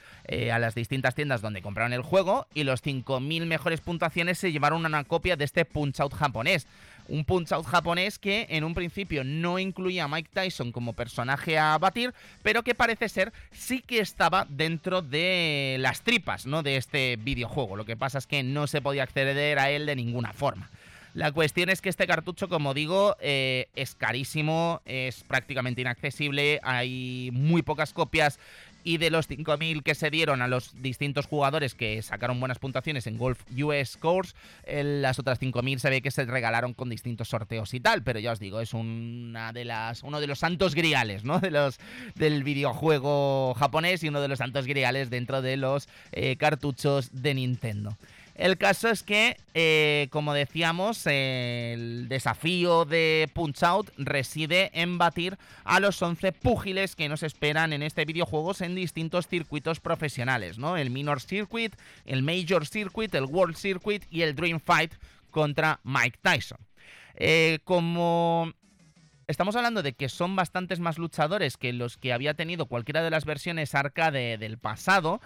a las distintas tiendas donde compraron el juego y los 5.000 mejores puntuaciones se llevaron una copia de este Punch Out japonés. Un Punch Out japonés que en un principio no incluía a Mike Tyson como personaje a batir, pero que parece ser sí que estaba dentro de las tripas ¿no? de este videojuego. Lo que pasa es que no se podía acceder a él de ninguna forma. La cuestión es que este cartucho, como digo, eh, es carísimo, es prácticamente inaccesible, hay muy pocas copias y de los 5.000 que se dieron a los distintos jugadores que sacaron buenas puntuaciones en Golf US Course, las otras 5.000 se ve que se regalaron con distintos sorteos y tal, pero ya os digo, es una de las, uno de los santos griales, ¿no? De los, del videojuego japonés y uno de los santos griales dentro de los eh, cartuchos de Nintendo. El caso es que, eh, como decíamos, el desafío de Punch Out reside en batir a los 11 púgiles que nos esperan en este videojuego en distintos circuitos profesionales, ¿no? El Minor Circuit, el Major Circuit, el World Circuit y el Dream Fight contra Mike Tyson. Eh, como Estamos hablando de que son bastantes más luchadores que los que había tenido cualquiera de las versiones arcade del pasado.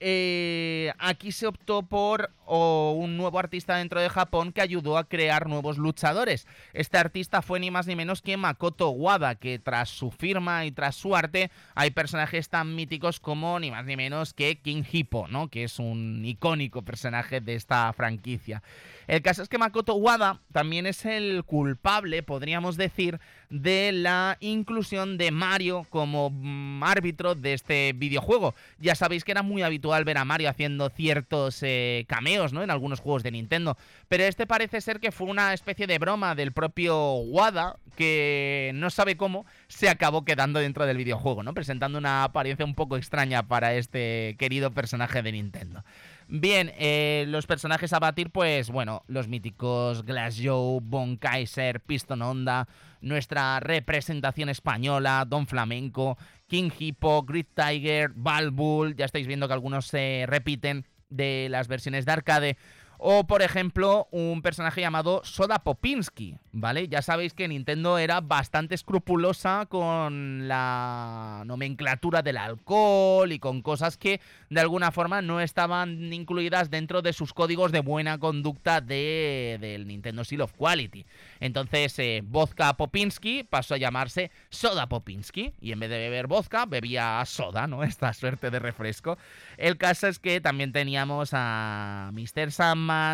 Eh, aquí se optó por un nuevo artista dentro de Japón que ayudó a crear nuevos luchadores. Este artista fue ni más ni menos que Makoto Wada, que tras su firma y tras su arte hay personajes tan míticos como ni más ni menos que King Hippo, ¿no? que es un icónico personaje de esta franquicia. El caso es que Makoto Wada también es el culpable, podríamos decir, de la inclusión de Mario como mm, árbitro de este videojuego. Ya sabéis que era muy habitual ver a Mario haciendo ciertos eh, cameos ¿no? en algunos juegos de Nintendo, pero este parece ser que fue una especie de broma del propio Wada que no sabe cómo se acabó quedando dentro del videojuego, ¿no? presentando una apariencia un poco extraña para este querido personaje de Nintendo. Bien, eh, los personajes a batir, pues bueno, los míticos Glass Joe, Bon Kaiser, Piston Honda, nuestra representación española, Don Flamenco, King Hippo, Grid Tiger, Balbull, ya estáis viendo que algunos se repiten de las versiones de arcade. O, por ejemplo, un personaje llamado Soda Popinski, ¿vale? Ya sabéis que Nintendo era bastante escrupulosa con la nomenclatura del alcohol y con cosas que de alguna forma no estaban incluidas dentro de sus códigos de buena conducta de, del Nintendo Seal of Quality. Entonces, eh, vodka Popinski pasó a llamarse Soda Popinski y en vez de beber vodka bebía soda, ¿no? Esta suerte de refresco. El caso es que también teníamos a Mr.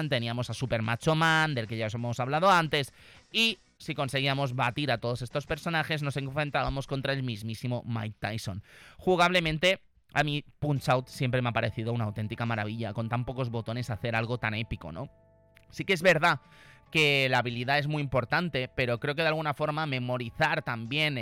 Teníamos a Super Macho Man, del que ya os hemos hablado antes, y si conseguíamos batir a todos estos personajes, nos enfrentábamos contra el mismísimo Mike Tyson. Jugablemente, a mí Punch Out siempre me ha parecido una auténtica maravilla, con tan pocos botones hacer algo tan épico, ¿no? Sí que es verdad que la habilidad es muy importante, pero creo que de alguna forma memorizar también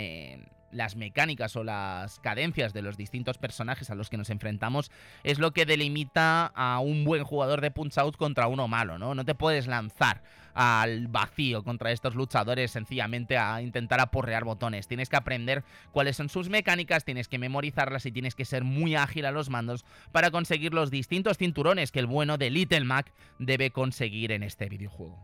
las mecánicas o las cadencias de los distintos personajes a los que nos enfrentamos es lo que delimita a un buen jugador de Punch Out contra uno malo, ¿no? No te puedes lanzar al vacío contra estos luchadores sencillamente a intentar aporrear botones. Tienes que aprender cuáles son sus mecánicas, tienes que memorizarlas y tienes que ser muy ágil a los mandos para conseguir los distintos cinturones que el bueno de Little Mac debe conseguir en este videojuego.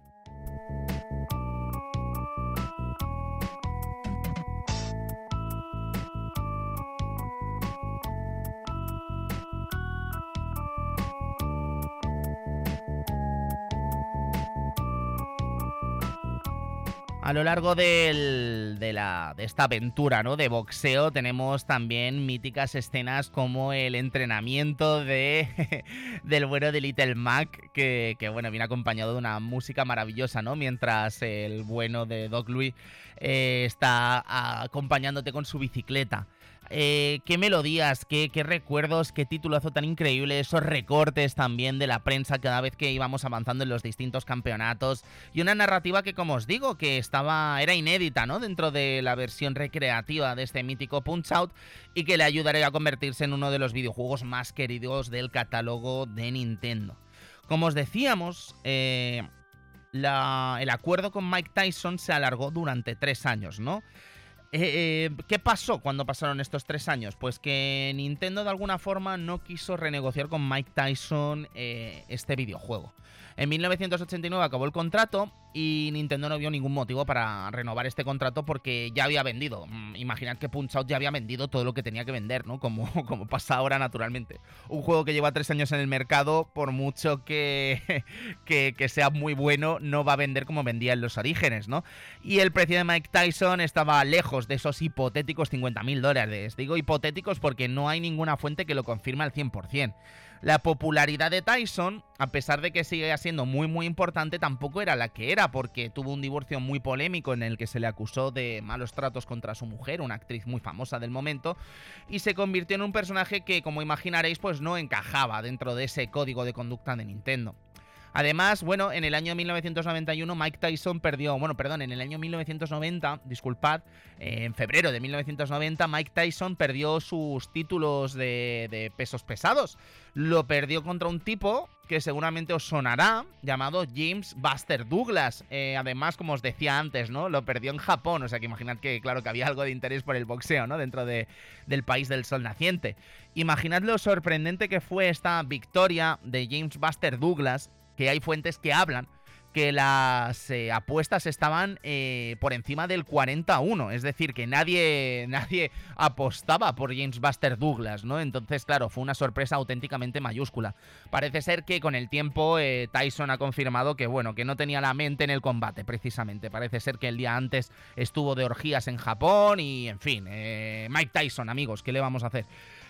A lo largo de, la, de esta aventura ¿no? de boxeo tenemos también míticas escenas como el entrenamiento de, del bueno de Little Mac, que, bueno, viene acompañado de una música maravillosa, ¿no? Mientras el bueno de Doc Louis eh, está acompañándote con su bicicleta. Eh, qué melodías, qué, recuerdos, qué titulazo tan increíble, esos recortes también de la prensa cada vez que íbamos avanzando en los distintos campeonatos y una narrativa que como os digo que estaba era inédita, ¿no? Dentro de la versión recreativa de este mítico Punch Out y que le ayudaría a convertirse en uno de los videojuegos más queridos del catálogo de Nintendo. Como os decíamos, eh, el acuerdo con Mike Tyson se alargó durante tres años, ¿no? Eh, eh, ¿Qué pasó cuando pasaron estos tres años? Pues que Nintendo de alguna forma no quiso renegociar con Mike Tyson eh, este videojuego. En 1989 acabó el contrato y Nintendo no vio ningún motivo para renovar este contrato porque ya había vendido. Mm, imaginad que Punch Out ya había vendido todo lo que tenía que vender, ¿no? Como, como pasa ahora naturalmente. Un juego que lleva tres años en el mercado, por mucho que, que, que, sea muy bueno, no va a vender como vendía en los orígenes, ¿no? Y el precio de Mike Tyson estaba lejos de esos hipotéticos 50.000 dólares. Digo hipotéticos porque no hay ninguna fuente que lo confirme al 100%. La popularidad de Tyson, a pesar de que sigue siendo muy muy importante, tampoco era la que era, porque tuvo un divorcio muy polémico en el que se le acusó de malos tratos contra su mujer, una actriz muy famosa del momento, y se convirtió en un personaje que, como imaginaréis, pues no encajaba dentro de ese código de conducta de Nintendo. Además, bueno, en el año 1991 Mike Tyson perdió, bueno, perdón, en el año 1990, disculpad, eh, en febrero de 1990 Mike Tyson perdió sus títulos de, pesos pesados. Lo perdió contra un tipo que seguramente os sonará, llamado James Buster Douglas. Eh, además, como os decía antes, ¿no? Lo perdió en Japón, o sea que imaginad que, claro, que había algo de interés por el boxeo, ¿no? Dentro de, del país del sol naciente. Imaginad lo sorprendente que fue esta victoria de James Buster Douglas que hay fuentes que hablan que las eh, apuestas estaban eh, por encima del 41, es decir, que nadie, nadie apostaba por James Buster Douglas, ¿no? Entonces, claro, fue una sorpresa auténticamente mayúscula. Parece ser que con el tiempo eh, Tyson ha confirmado que, bueno, que no tenía la mente en el combate, precisamente. Parece ser que el día antes estuvo de orgías en Japón y, en fin, Mike Tyson, amigos, ¿qué le vamos a hacer?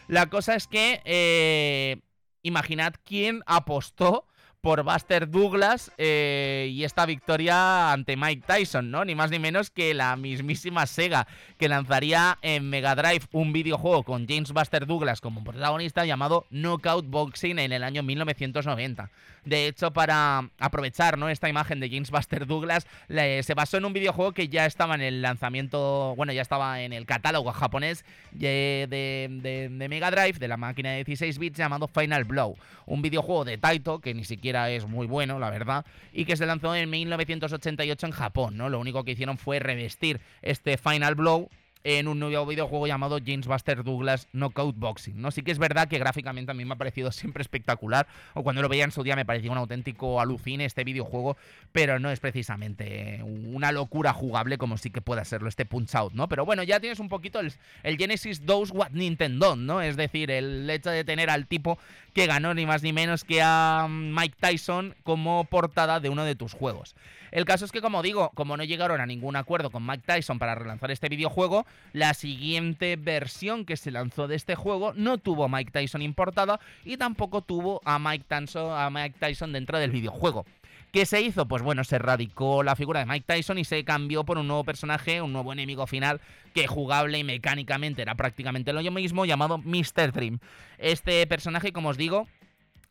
La cosa es que, imaginad quién apostó por Buster Douglas eh, y esta victoria ante Mike Tyson, ¿no? Ni más ni menos que la mismísima Sega, que lanzaría en Mega Drive un videojuego con James Buster Douglas como protagonista llamado Knockout Boxing en el año 1990. De hecho, para aprovechar ¿no? esta imagen de James Buster Douglas, se basó en un videojuego que ya estaba en el lanzamiento, bueno, ya estaba en el catálogo japonés de, de Mega Drive, de la máquina de 16 bits, llamado Final Blow. Un videojuego de Taito que ni siquiera es muy bueno, la verdad, y que se lanzó en 1988 en Japón, ¿no? Lo único que hicieron fue revestir este Final Blow en un nuevo videojuego llamado James Buster Douglas Knockout Boxing. ¿no? Sí que es verdad que gráficamente a mí me ha parecido siempre espectacular, o cuando lo veía en su día me parecía un auténtico alucine este videojuego, pero no es precisamente una locura jugable como sí que pueda serlo este Punch Out, ¿no? Pero bueno, ya tienes un poquito el, Genesis 2 What Nintendo, ¿no? Es decir, el hecho de tener al tipo que ganó ni más ni menos que a Mike Tyson como portada de uno de tus juegos. El caso es que, como digo, como no llegaron a ningún acuerdo con Mike Tyson para relanzar este videojuego, la siguiente versión que se lanzó de este juego no tuvo a Mike Tyson importada y tampoco tuvo a Mike Tyson, a Mike Tyson dentro del videojuego. ¿Qué se hizo? Pues bueno, se radicó la figura de Mike Tyson y se cambió por un nuevo personaje, un nuevo enemigo final que jugable y mecánicamente era prácticamente lo mismo, llamado Mr. Dream. Este personaje, como os digo,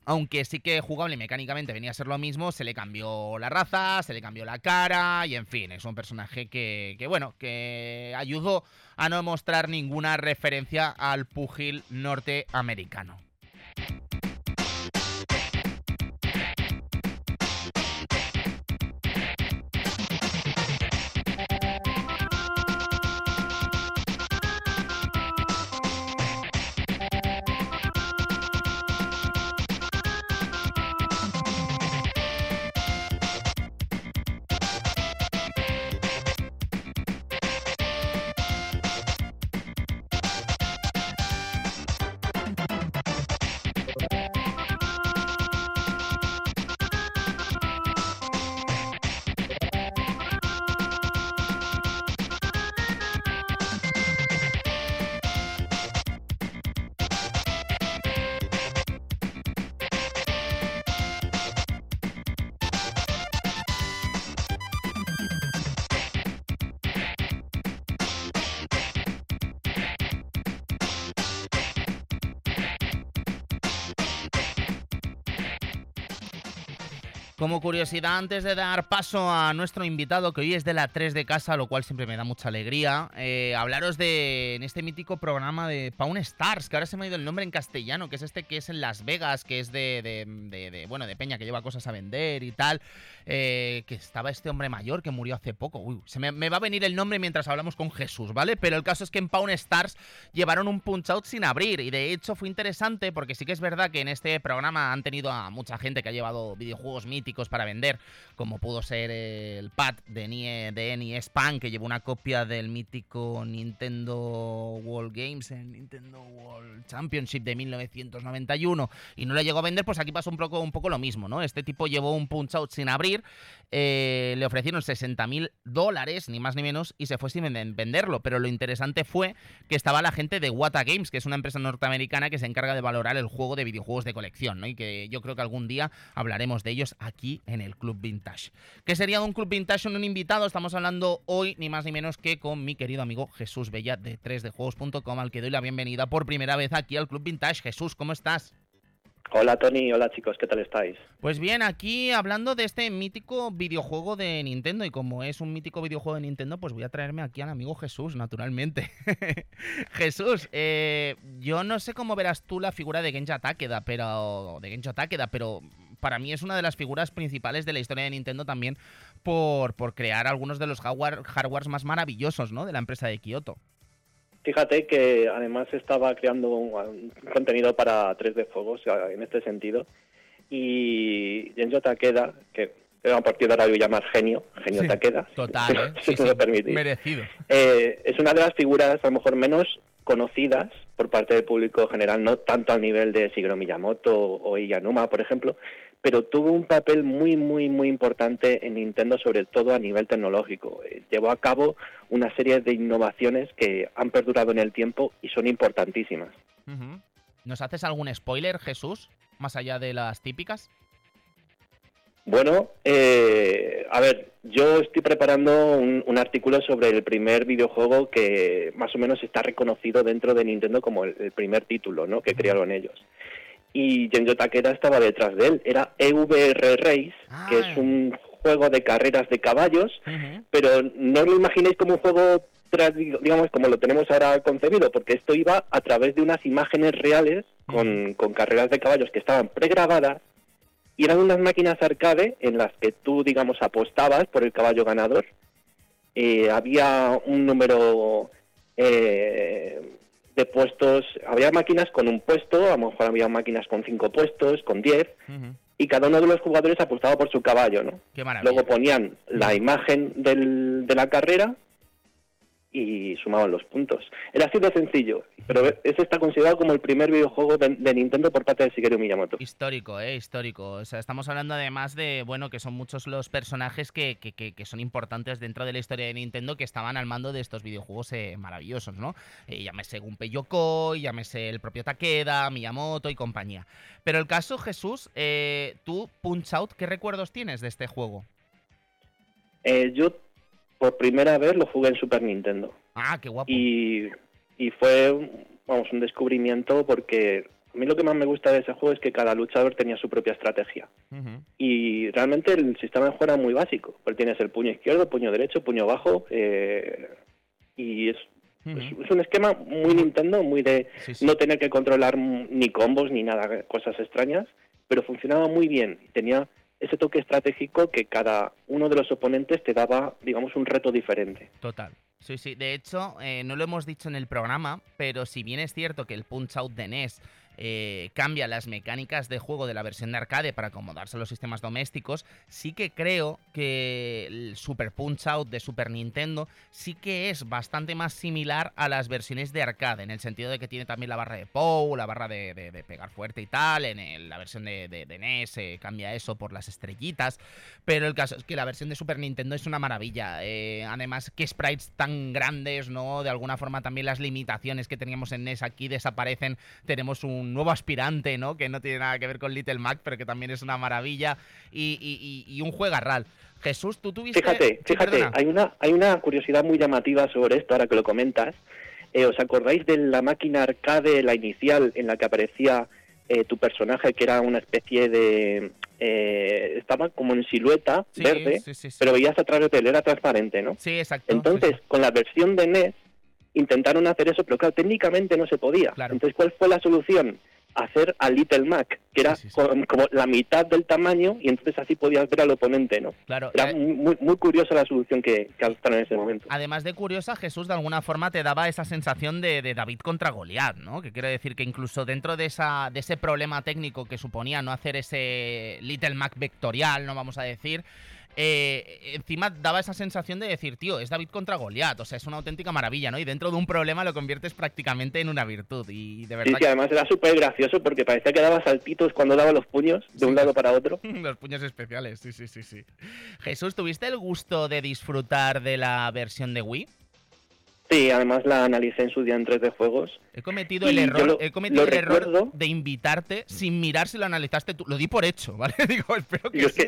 aunque sí que jugable y mecánicamente venía a ser lo mismo, se le cambió la raza, se le cambió la cara y en fin, es un personaje que, que bueno, que ayudó a no mostrar ninguna referencia al púgil norteamericano. Como curiosidad, antes de dar paso a nuestro invitado, que hoy es de la 3 de casa, lo cual siempre me da mucha alegría, eh, hablaros de en este mítico programa de Pawn Stars, que ahora se me ha ido el nombre en castellano, que es este que es en Las Vegas, que es de, de, bueno, de Peña, que lleva cosas a vender y tal, eh, que estaba este hombre mayor que murió hace poco. Uy, se me, me, va a venir el nombre mientras hablamos con Jesús, ¿vale? Pero el caso es que en Pawn Stars llevaron un punch out sin abrir, y de hecho fue interesante porque sí que es verdad que en este programa han tenido a mucha gente que ha llevado videojuegos míticos para vender, como pudo ser el pad de, NIE, de NES Pan, que llevó una copia del mítico Nintendo World Games, el Nintendo World Championship de 1991, y no le llegó a vender, pues aquí pasó un poco, un poco lo mismo, ¿no? Este tipo llevó un punch out sin abrir, eh, le ofrecieron 60 mil dólares, ni más ni menos, y se fue sin venderlo, pero lo interesante fue que estaba la gente de Wata Games, que es una empresa norteamericana que se encarga de valorar el juego de videojuegos de colección, ¿no? Y que yo creo que algún día hablaremos de ellos aquí aquí en el Club Vintage. ¿Qué sería un Club Vintage en un invitado? Estamos hablando hoy ni más ni menos que con mi querido amigo Jesús Bella de 3dejuegos.com, al que doy la bienvenida por primera vez aquí al Club Vintage. Jesús, ¿cómo estás? Hola Tony, hola chicos, ¿qué tal estáis? Pues bien, aquí hablando de este mítico videojuego de Nintendo y como es un mítico videojuego de Nintendo, pues voy a traerme aquí al amigo Jesús, naturalmente. Jesús, eh, yo no sé cómo verás tú la figura de Genja Takeda, pero de Genja Takeda, pero para mí es una de las figuras principales de la historia de Nintendo también por, por crear algunos de los hardware, hardwares más maravillosos ¿no? de la empresa de Kyoto. Fíjate que además estaba creando un, contenido para 3D Fuegos en este sentido y Genjo Takeda, que a partir de ahora voy a llamar genio, genio Takeda, total, ¿eh? si me merecido. Eh, es una de las figuras a lo mejor menos conocidas por parte del público general, no tanto al nivel de Shigeru Miyamoto o Iyanuma, por ejemplo, pero tuvo un papel muy, muy, muy importante en Nintendo, sobre todo a nivel tecnológico. Eh, llevó a cabo una serie de innovaciones que han perdurado en el tiempo y son importantísimas. ¿Nos haces algún spoiler, Jesús, más allá de las típicas? Bueno, eh, a ver, yo estoy preparando un, artículo sobre el primer videojuego que más o menos está reconocido dentro de Nintendo como el, primer título, ¿no? Que crearon ellos. Y Genjo Takeda estaba detrás de él. Era EVR Race, que es ah. un juego de carreras de caballos, pero no lo imaginéis como un juego digamos como lo tenemos ahora concebido, porque esto iba a través de unas imágenes reales con, con carreras de caballos que estaban pregrabadas y eran unas máquinas arcade en las que tú, digamos, apostabas por el caballo ganador. Eh, había un número eh, de puestos, había máquinas con un puesto, a lo mejor había máquinas con cinco puestos, con diez, y cada uno de los jugadores apostaba por su caballo, ¿no? Luego ponían la imagen del, de la carrera y sumaban los puntos. Era así de sencillo, pero ese está considerado como el primer videojuego de, Nintendo por parte de Shigeru Miyamoto. Histórico, eh, histórico. O sea, estamos hablando además de, bueno, que son muchos los personajes que, que, que, son importantes dentro de la historia de Nintendo que estaban al mando de estos videojuegos eh, maravillosos, ¿no? Eh, llámese Gunpei Yokoi, llámese el propio Takeda, Miyamoto y compañía. Pero el caso, Jesús, eh, tú, Punch Out, ¿qué recuerdos tienes de este juego? yo por primera vez lo jugué en Super Nintendo. Ah, qué guapo. Y, y fue vamos, un descubrimiento porque a mí lo que más me gusta de ese juego es que cada luchador tenía su propia estrategia. Y realmente el sistema de juego era muy básico. Pues tienes el puño izquierdo, puño derecho, puño bajo. Eh, y es, es, un esquema muy Nintendo, muy de no tener que controlar ni combos ni nada, cosas extrañas. Pero funcionaba muy bien. Tenía ese toque estratégico que cada uno de los oponentes te daba, digamos, un reto diferente. Total. Sí, sí. De hecho, eh, no lo hemos dicho en el programa, pero si bien es cierto que el Punch Out de NES eh, cambia las mecánicas de juego de la versión de arcade para acomodarse a los sistemas domésticos, sí que creo que el Super Punch Out de Super Nintendo sí que es bastante más similar a las versiones de arcade, en el sentido de que tiene también la barra de POW, la barra de, pegar fuerte y tal, en la versión de, NES eh, cambia eso por las estrellitas, pero el caso es que la versión de Super Nintendo es una maravilla, eh, además que sprites tan grandes, ¿no? De alguna forma también las limitaciones que teníamos en NES aquí desaparecen, tenemos un nuevo aspirante, ¿no? Que no tiene nada que ver con Little Mac, pero que también es una maravilla. Y, un juego RAL. Jesús, tú tuviste... Fíjate, fíjate, hay una, hay una curiosidad muy llamativa sobre esto, ahora que lo comentas. Eh, ¿Os acordáis de la máquina arcade, la inicial, en la que aparecía eh, tu personaje, que era una especie de... Eh, estaba como en silueta verde, pero veías a través de él, era transparente, ¿no? Sí, exacto. Entonces, con la versión de NES, intentaron hacer eso, pero claro, técnicamente no se podía. Entonces, ¿cuál fue la solución? Hacer a Little Mac, que era como la mitad del tamaño, y entonces así podías ver al oponente, ¿no? Claro. Era eh, muy, muy curiosa la solución que, que adoptaron en ese momento. Además de curiosa, Jesús de alguna forma te daba esa sensación de, de David contra Goliat, ¿no? Que quiero decir que incluso dentro de, esa, de ese problema técnico que suponía no hacer ese Little Mac vectorial, no vamos a decir, eh, encima daba esa sensación de decir, tío, es David contra Goliat, o sea, es una auténtica maravilla, ¿no? Y dentro de un problema lo conviertes prácticamente en una virtud, y de verdad... Sí, sí, además era súper gracioso porque parecía que daba saltitos cuando daba los puños de un lado para otro. los puños especiales, sí, sí, sí, sí. Jesús, ¿tuviste el gusto de disfrutar de la versión de Wii? Sí, además la analicé en su día en 3D Juegos. He cometido el error, he cometido el error de invitarte sin mirar si lo analizaste tú. Lo di por hecho, ¿vale? digo, espero que sí.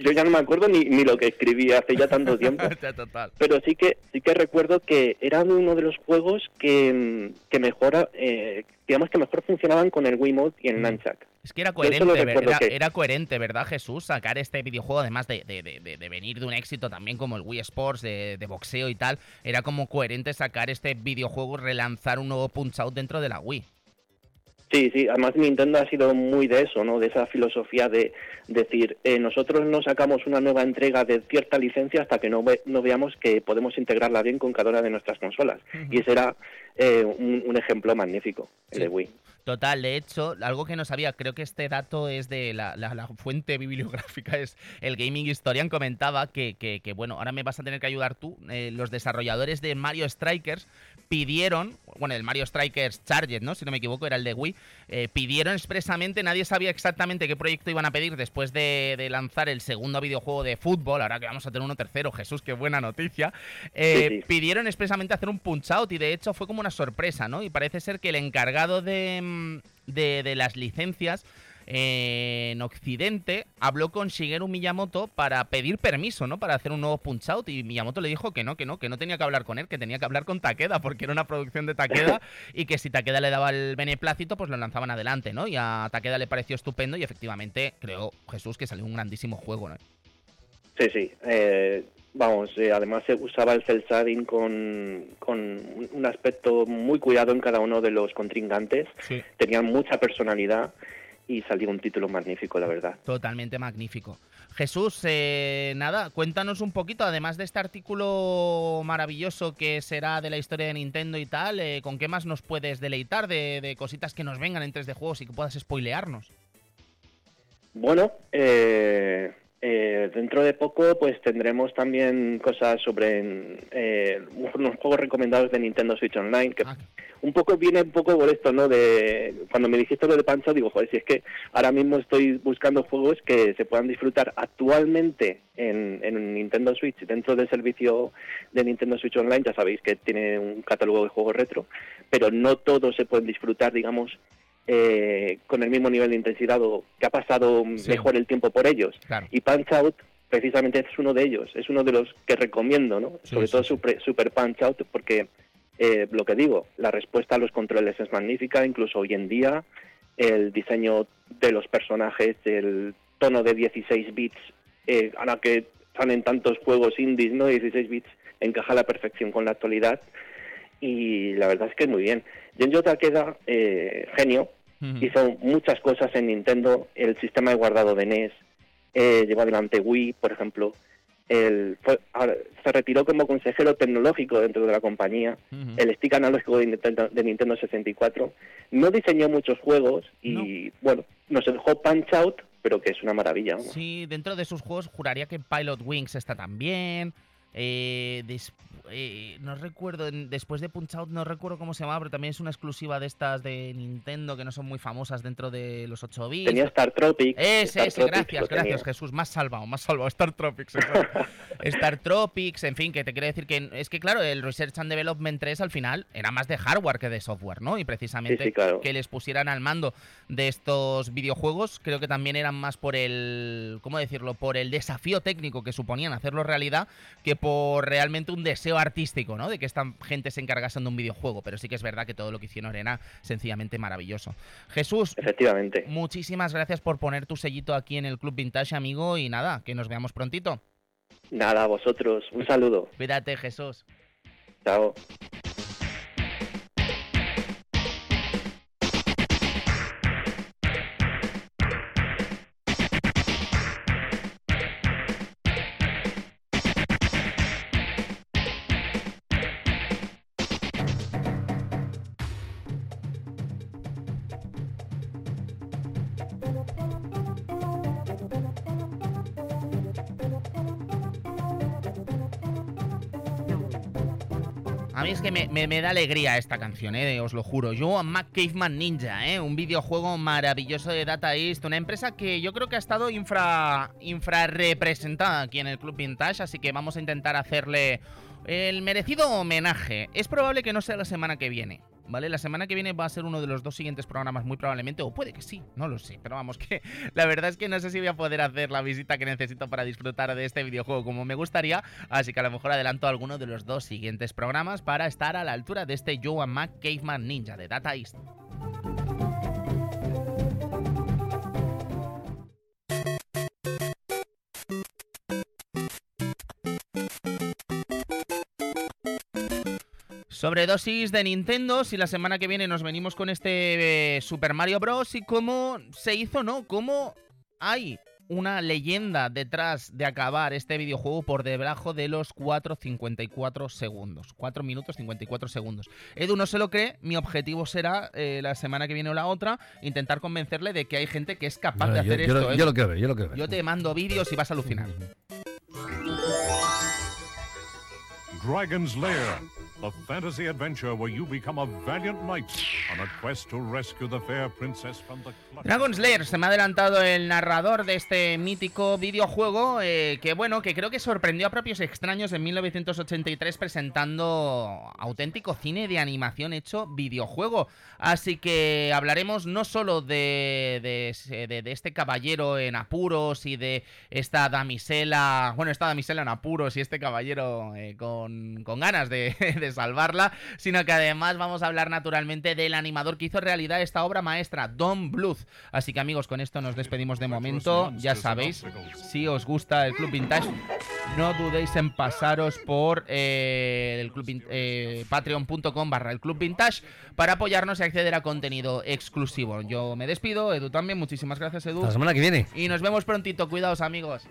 Yo ya no me acuerdo ni, ni, lo que escribí hace ya tanto tiempo. Pero sí que sí que recuerdo que era uno de los juegos que, que mejor, eh, digamos que mejor funcionaban con el Wiimote y el mm. Nunchuck. Es que era coherente, ¿verdad? Era coherente, ¿verdad, Jesús? Sacar este videojuego, además de, de, venir de un éxito también como el Wii Sports, de, boxeo y tal, era como coherente sacar este videojuego, relanzar un nuevo Punch Out dentro de la Wii. Sí, sí, además Nintendo ha sido muy de eso, ¿no? De esa filosofía de decir, eh, nosotros no sacamos una nueva entrega de cierta licencia hasta que no, no veamos que podemos integrarla bien con cada una de nuestras consolas. Y ese era eh, un, ejemplo magnífico, el de Wii. Total, de hecho, algo que no sabía, creo que este dato es de la, fuente bibliográfica, es el Gaming Historian comentaba que, que, bueno, ahora me vas a tener que ayudar tú, eh, los desarrolladores de Mario Strikers pidieron, bueno, el Mario Strikers Charged, ¿no? Si no me equivoco, era el de Wii, eh, pidieron expresamente, nadie sabía exactamente qué proyecto iban a pedir después de, lanzar el segundo videojuego de fútbol, ahora que vamos a tener uno tercero, Jesús, qué buena noticia, eh, pidieron expresamente hacer un punch out y de hecho fue como una sorpresa, ¿no? Y parece ser que el encargado de, mm, de, las licencias eh, en Occidente habló con Shigeru Miyamoto para pedir permiso, ¿no? Para hacer un nuevo Punch Out y Miyamoto le dijo que no, que no, que no tenía que hablar con él, que tenía que hablar con Takeda porque era una producción de Takeda y que si Takeda le daba el beneplácito pues lo lanzaban adelante, ¿no? Y a Takeda le pareció estupendo y efectivamente creo, Jesús, que salió un grandísimo juego, ¿no? Sí, sí. Eh, Vamos, eh, además se usaba el cel shading con, con, un aspecto muy cuidado en cada uno de los contrincantes. Tenían mucha personalidad y salió un título magnífico, la verdad. Totalmente magnífico. Jesús, eh, nada, cuéntanos un poquito, además de este artículo maravilloso que será de la historia de Nintendo y tal, eh, ¿con qué más nos puedes deleitar de, de, cositas que nos vengan en 3D Juegos y que puedas spoilearnos? Bueno, eh, eh, dentro de poco pues tendremos también cosas sobre eh, unos juegos recomendados de Nintendo Switch Online que ah. un poco viene un poco por esto no de cuando me dijiste lo de Pancho digo joder si es que ahora mismo estoy buscando juegos que se puedan disfrutar actualmente en, en Nintendo Switch dentro del servicio de Nintendo Switch Online ya sabéis que tiene un catálogo de juegos retro pero no todos se pueden disfrutar digamos eh, con el mismo nivel de intensidad o que ha pasado mejor el tiempo por ellos. Y Punch Out precisamente es uno de ellos, es uno de los que recomiendo, ¿no? Sobre todo Super, Super, Punch Out porque eh, lo que digo, la respuesta a los controles es magnífica, incluso hoy en día el diseño de los personajes, el tono de 16 bits, eh, ahora que salen tantos juegos indies, ¿no? 16 bits encaja a la perfección con la actualidad y la verdad es que es muy bien. Genjo Takeda, eh, genio, hizo muchas cosas en Nintendo, el sistema de guardado de NES, eh, llevó adelante Wii, por ejemplo, el, se retiró como consejero tecnológico dentro de la compañía, el stick analógico de Nintendo, de Nintendo 64, no diseñó muchos juegos y bueno, nos dejó Punch Out, pero que es una maravilla. Sí, dentro de sus juegos juraría que Pilot Wings está también. Eh, eh, no recuerdo, después de Punch Out no recuerdo cómo se llama, pero también es una exclusiva de estas de Nintendo que no son muy famosas dentro de los 8 bits. Tenía Star Tropics. Ese, ese, gracias, gracias Jesús, más salvado, más salvado, Star Tropics. Star Tropics, en fin, que te quiero decir que es que claro, el Research and Development 3 al final era más de hardware que de software, ¿no? Y precisamente que les pusieran al mando de estos videojuegos, creo que también eran más por el, ¿cómo decirlo? Por el desafío técnico que suponían hacerlo realidad que por realmente un deseo artístico, ¿no? De que esta gente se encargase de un videojuego, pero sí que es verdad que todo lo que hicieron era sencillamente maravilloso. Jesús, efectivamente. Muchísimas gracias por poner tu sellito aquí en el Club Vintage, amigo, y nada, que nos veamos prontito. Nada, vosotros, un saludo. Cuídate, Jesús. Chao. Me, da alegría esta canción, eh, os lo juro. Yo a Mac Caveman Ninja, eh, un videojuego maravilloso de Data East, una empresa que yo creo que ha estado infra, infra representada aquí en el Club Vintage, así que vamos a intentar hacerle el merecido homenaje. Es probable que no sea la semana que viene, ¿vale? La semana que viene va a ser uno de los dos siguientes programas muy probablemente, o puede que sí, no lo sé, pero vamos, que la verdad es que no sé si voy a poder hacer la visita que necesito para disfrutar de este videojuego como me gustaría, así que a lo mejor adelanto alguno de los dos siguientes programas para estar a la altura de este Joan Mac Caveman Ninja de Data East. Sobredosis de Nintendo, si la semana que viene nos venimos con este eh, Super Mario Bros. y cómo se hizo, ¿no? Cómo hay una leyenda detrás de acabar este videojuego por debajo de los 4.54 segundos. 4 minutos 54 segundos. Edu no se lo cree, mi objetivo será eh, la semana que viene o la otra intentar convencerle de que hay gente que es capaz de hacer esto. yo, lo quiero ver, yo lo quiero ver. Yo te mando vídeos y vas a alucinar. Dragon's Lair the fantasy adventure where you become a valiant knight on a quest to rescue the fair princess from the Dragon Slayer, se me ha adelantado el narrador de este mítico videojuego eh, que bueno, que creo que sorprendió a propios extraños en 1983 presentando auténtico cine de animación hecho videojuego. Así que hablaremos no solo de, de, este caballero en apuros y de esta damisela, bueno, esta damisela en apuros y este caballero eh, con, con, ganas de, de salvarla, sino que además vamos a hablar naturalmente del animador que hizo realidad esta obra maestra, Don Bluth. Así que amigos, con esto nos despedimos de momento. Ya sabéis, si os gusta el Club Vintage, no dudéis en pasaros por eh, el club, eh, patreon.com barra el Club Vintage para apoyarnos y acceder a contenido exclusivo. Yo me despido, Edu también, muchísimas gracias Edu. La semana que viene. Y nos vemos prontito, cuidaos amigos.